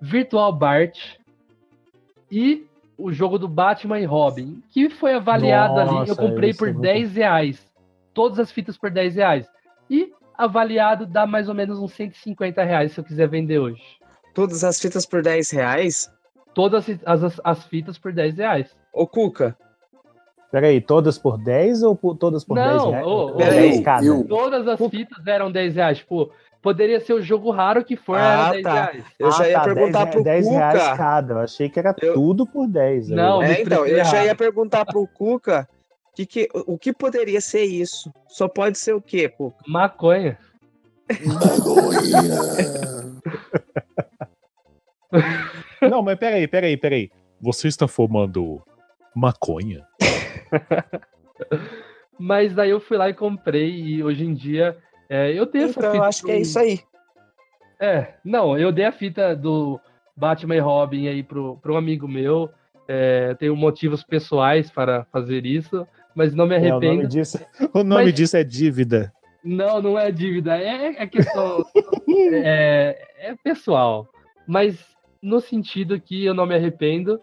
Virtual Bart e o jogo do Batman e Robin, que foi avaliado ali. Eu Nossa, comprei por é muito- 10 reais. Todas as fitas por 10 reais. E avaliado dá mais ou menos uns 150 reais se eu quiser vender hoje. Todas as fitas por 10 reais? Todas as, as, as fitas por 10 reais. Ô, Cuca, Peraí, todas por 10 ou por, todas por Não, 10 reais? ô, ô, 10 eu- cada. eu- Todas as fitas eram 10 reais. Tipo, poderia ser o jogo raro que for, era Ah, 10 tá. reais. eu já Ah, ia tá, perguntar 10, pro 10 reais Cuca. cada. Eu achei que era Eu- tudo por 10. aí. Não, É, então, eu já ia perguntar pro Cuca que, que, o que poderia ser isso. Só pode ser o quê, Cuca? Maconha. Não, mas peraí, peraí, peraí. Você está fumando maconha? Mas daí eu fui lá e comprei, e hoje em dia é, eu tenho essa Então, fita. eu acho que é isso aí. É, não, eu dei a fita do Batman e Robin aí pro, pro um amigo meu. É, tenho motivos pessoais para fazer isso, mas não me É, o nome arrependo. disso. O nome Mas- disso é dívida. Não, não é dívida, é, é questão. é, é pessoal. Mas no sentido que eu não me arrependo.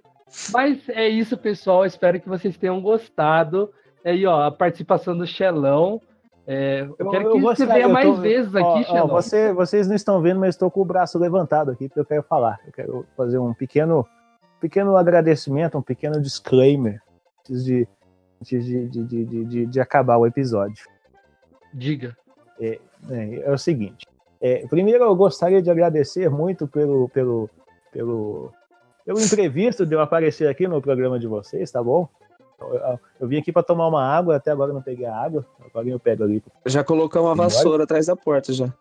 Mas é isso, pessoal. Espero que vocês tenham gostado. Aí, ó, a participação do Xelão. É, eu, Eu- quero eu que você gostaria- venha eu mais tô- vezes Ó, aqui, ó, Xelão. você- vocês não estão vendo, mas estou com o braço levantado aqui, porque eu quero falar. Eu quero fazer um pequeno, pequeno agradecimento, um pequeno disclaimer antes de, antes de, de, de, de- de- acabar o episódio. Diga. É, é o seguinte. é, primeiro, eu gostaria de agradecer muito pelo, pelo, pelo, pelo imprevisto de eu aparecer aqui no programa de vocês, tá bom? Eu, eu- eu vim aqui para tomar uma água, até agora eu não peguei a água, agora eu pego ali. Já colocamos uma vassoura atrás da porta já.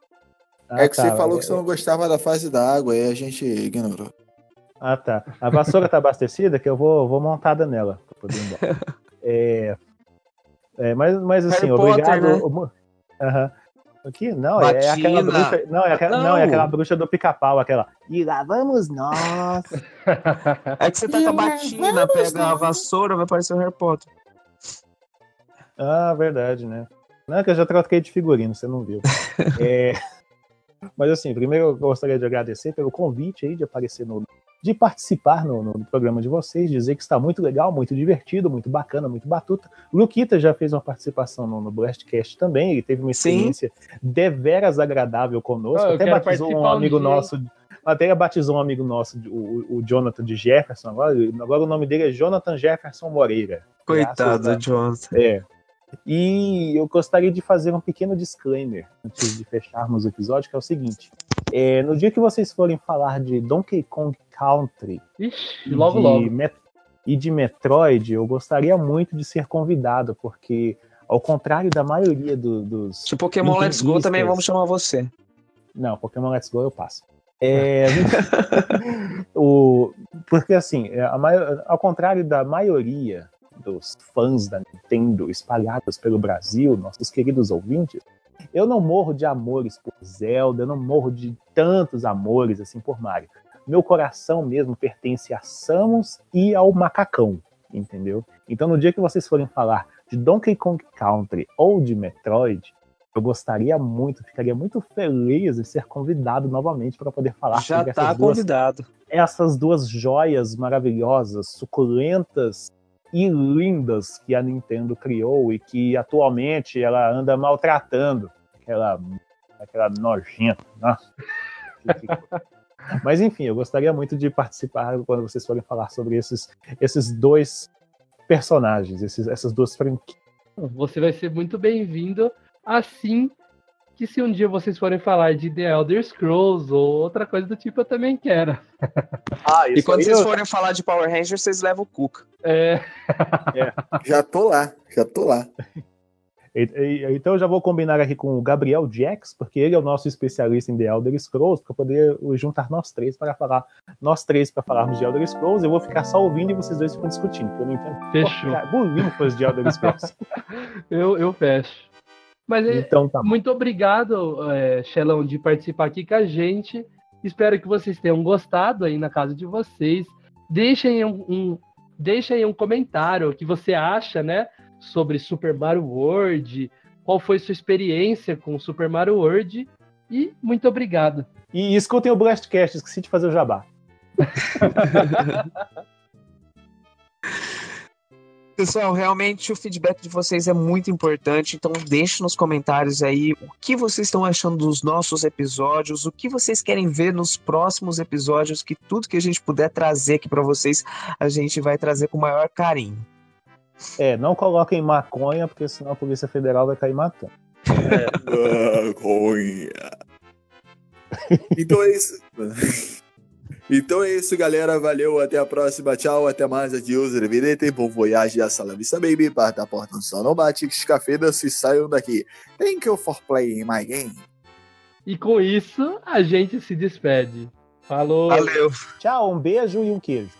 Ah, É que você tá, falou é- que você não gostava da fase da água, aí a gente ignorou. Ah, tá. A vassoura tá abastecida, que eu vou, vou montada nela pra poder ir embora. É, é, mas, mas assim, Harry Potter, obrigado. né? Mo- Aham. Aqui? Não, é aquela bruxa. Não, é aquela, não. Não. é aquela bruxa do pica-pau, aquela. E lá vamos nós. É que você tá com a batina, pega a vassoura, vai parecer o Harry Potter. Ah, verdade, né? Não, é que eu já troquei de figurino, você não viu. É, Mas assim, primeiro eu gostaria de agradecer pelo convite aí de aparecer no. De participar no, no programa de vocês, dizer que está muito legal, muito divertido, muito bacana, muito batuta. Luquita já fez uma participação no, no Blastcast também, ele teve uma Sim. experiência deveras agradável conosco, eu até batizou um um amigo dia. nosso. Até batizou um amigo nosso, o, o Jonathan de Jefferson, agora, agora o nome dele é Jonathan Jefferson Moreira. Coitado a- do Jonathan. é. E eu gostaria de fazer um pequeno disclaimer antes de fecharmos o episódio, que é o seguinte: é, no dia que vocês forem falar de Donkey Kong Country Ixi, e logo, de logo. Met- e de Metroid, eu gostaria muito de ser convidado, porque ao contrário da maioria do- dos De Pokémon Let's Go também vamos chamar você. não, Pokémon Let's Go eu passo. É, o, porque assim, é, maior- ao contrário da maioria dos fãs da Nintendo espalhados pelo Brasil, nossos queridos ouvintes, eu não morro de amores por Zelda, eu não morro de tantos amores assim por Mario. Meu coração mesmo pertence a Samus e ao macacão, entendeu? Então no dia que vocês forem falar de Donkey Kong Country ou de Metroid, eu gostaria muito, ficaria muito feliz em ser convidado novamente para poder falar Já sobre tá essas duas, convidado. essas duas joias maravilhosas, suculentas e lindas que a Nintendo criou e que atualmente ela anda maltratando aquela, aquela nojenta. Nossa. Mas enfim, eu gostaria muito de participar quando vocês forem falar sobre esses, esses dois personagens, esses, essas duas franquias. Você vai ser muito bem-vindo assim que se um dia vocês forem falar de The Elder Scrolls ou outra coisa do tipo, eu também quero. Ah, E quando vocês forem falar de Power Rangers, vocês levam o Cuca. É, Já tô lá, já tô lá. Então eu já vou combinar aqui com o Gabriel Jax, porque ele é o nosso especialista em The Elder Scrolls, para poder juntar nós três para falar, nós três para falarmos de Elder Scrolls. Eu vou ficar só ouvindo e vocês dois ficam discutindo, porque eu não entendo. fechou. Bolímpicos de Elder Scrolls. Eu, eu fecho. Mas é, Então tá muito obrigado, é, Xelão, de participar aqui com a gente. Espero que vocês tenham gostado aí na casa de vocês. Deixem um, um- deixem um comentário o que você acha, né? Sobre Super Mario World. Qual foi sua experiência com Super Mario World? E muito obrigado. E escutem o Blastcast, esqueci de fazer o jabá. Pessoal, realmente o feedback de vocês é muito importante, então deixe nos comentários aí o que vocês estão achando dos nossos episódios, o que vocês querem ver nos próximos episódios, que tudo que a gente puder trazer aqui pra vocês, a gente vai trazer com o maior carinho. É, não coloquem maconha, porque senão a Polícia Federal vai cair matando. Maconha. Então é isso. Então é isso, galera. Valeu, até a próxima. Tchau, até mais. Adiós, revirete, bom voyage, a salamissa baby. Parta a porta no sol, não bate, cafedas se saiam daqui. Thank you for playing my game. E com isso, a gente se despede. Falou! Valeu! Tchau, um beijo e um queijo.